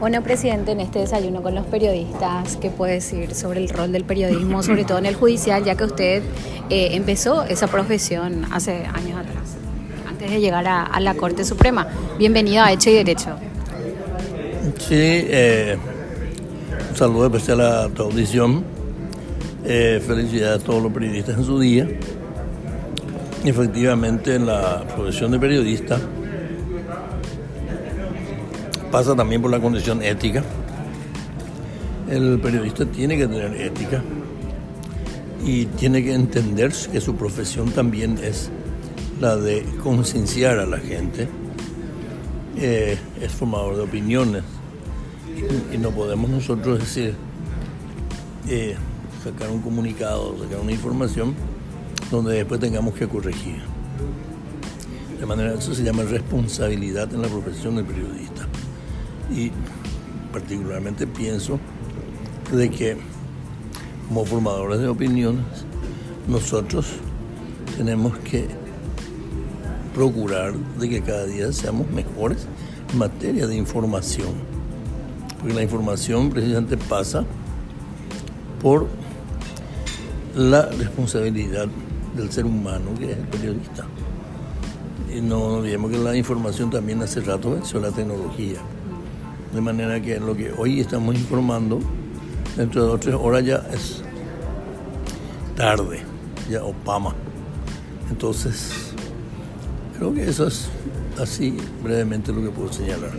Bueno, presidente, en este desayuno con los periodistas, ¿qué puede decir sobre el rol del periodismo, sobre todo en el judicial, ya que usted eh, empezó esa profesión hace años atrás, antes de llegar a, la Corte Suprema? Bienvenido a Hecho y Derecho. Sí, eh, un saludo especial a tu audición eh, felicidades a todos los periodistas en su día. Efectivamente, en la profesión de periodista pasa también por la condición ética. El periodista tiene que tener ética y tiene que entender que su profesión también es la de concienciar a la gente, eh, es formador de opiniones y, no podemos nosotros decir, eh, sacar un comunicado, sacar una información donde después tengamos que corregir. De manera, eso se llama responsabilidad en la profesión del periodista. Y particularmente pienso de que como formadores de opiniones, nosotros tenemos que procurar de que cada día seamos mejores en materia de información. Porque la información precisamente pasa por la responsabilidad del ser humano, que es el periodista. Y no olvidemos que la información también hace rato venció la tecnología. De manera que lo que hoy estamos informando, dentro de dos o tres horas ya es tarde, ya Obama. Entonces, creo que eso es así brevemente lo que puedo señalar.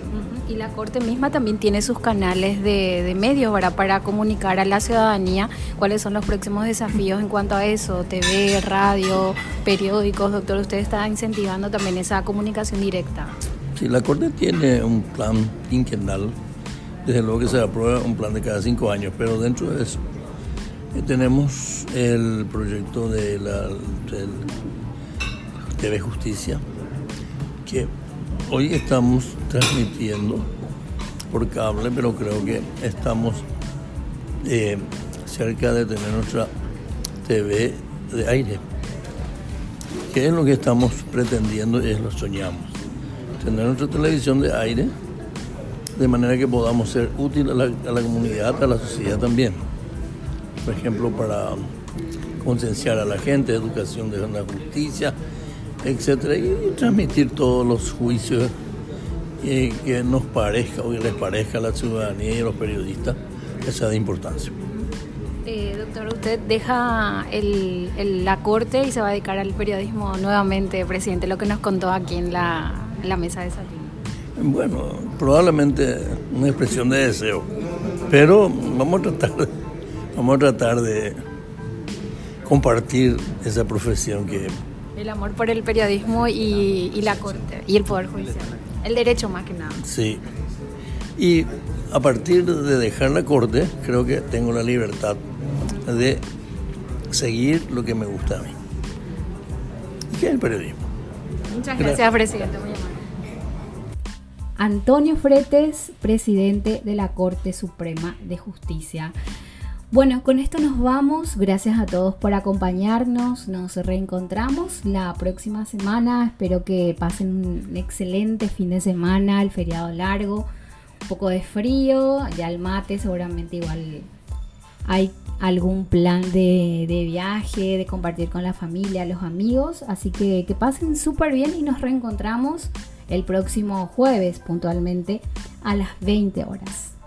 Y la Corte misma también tiene sus canales de, medios para, comunicar a la ciudadanía cuáles son los próximos desafíos en cuanto a eso, TV, radio, periódicos, doctor, usted está incentivando también esa comunicación directa. Sí, la Corte tiene un plan quinquenal, desde luego que se aprueba un plan de cada cinco años, pero dentro de eso eh, tenemos el proyecto de la TV Justicia, que hoy estamos transmitiendo por cable, pero creo que estamos eh, cerca de tener nuestra TV de aire. ¿Qué es lo que estamos pretendiendo y es lo soñamos? Tener nuestra televisión de aire de manera que podamos ser útiles a a la comunidad, a la sociedad también. Por ejemplo, para concienciar a la gente, educación de la justicia, etcétera, y transmitir todos los juicios y que nos parezca o que les parezca a la ciudadanía y a los periodistas que sea de importancia. Eh, doctor, usted deja el, la corte y se va a dedicar al periodismo nuevamente, presidente, lo que nos contó aquí en la, la mesa de salud. Bueno, probablemente una expresión de deseo, pero vamos a tratar, vamos a tratar de compartir esa profesión que el amor por el periodismo y, la corte y el poder judicial. El derecho más que nada. Sí. Y a partir de dejar la corte, creo que tengo la libertad de seguir lo que me gusta a mí. ¿Qué es el periodismo? Muchas gracias, presidente. Antonio Fretes, presidente de la Corte Suprema de Justicia. Bueno, con esto nos vamos. Gracias a todos por acompañarnos. Nos reencontramos la próxima semana. Espero que pasen un excelente fin de semana, el feriado largo, un poco de frío, ya el mate seguramente igual hay algún plan de, de, viaje, de compartir con la familia, los amigos. Así que que pasen súper bien y nos reencontramos el próximo jueves puntualmente a las 20 horas.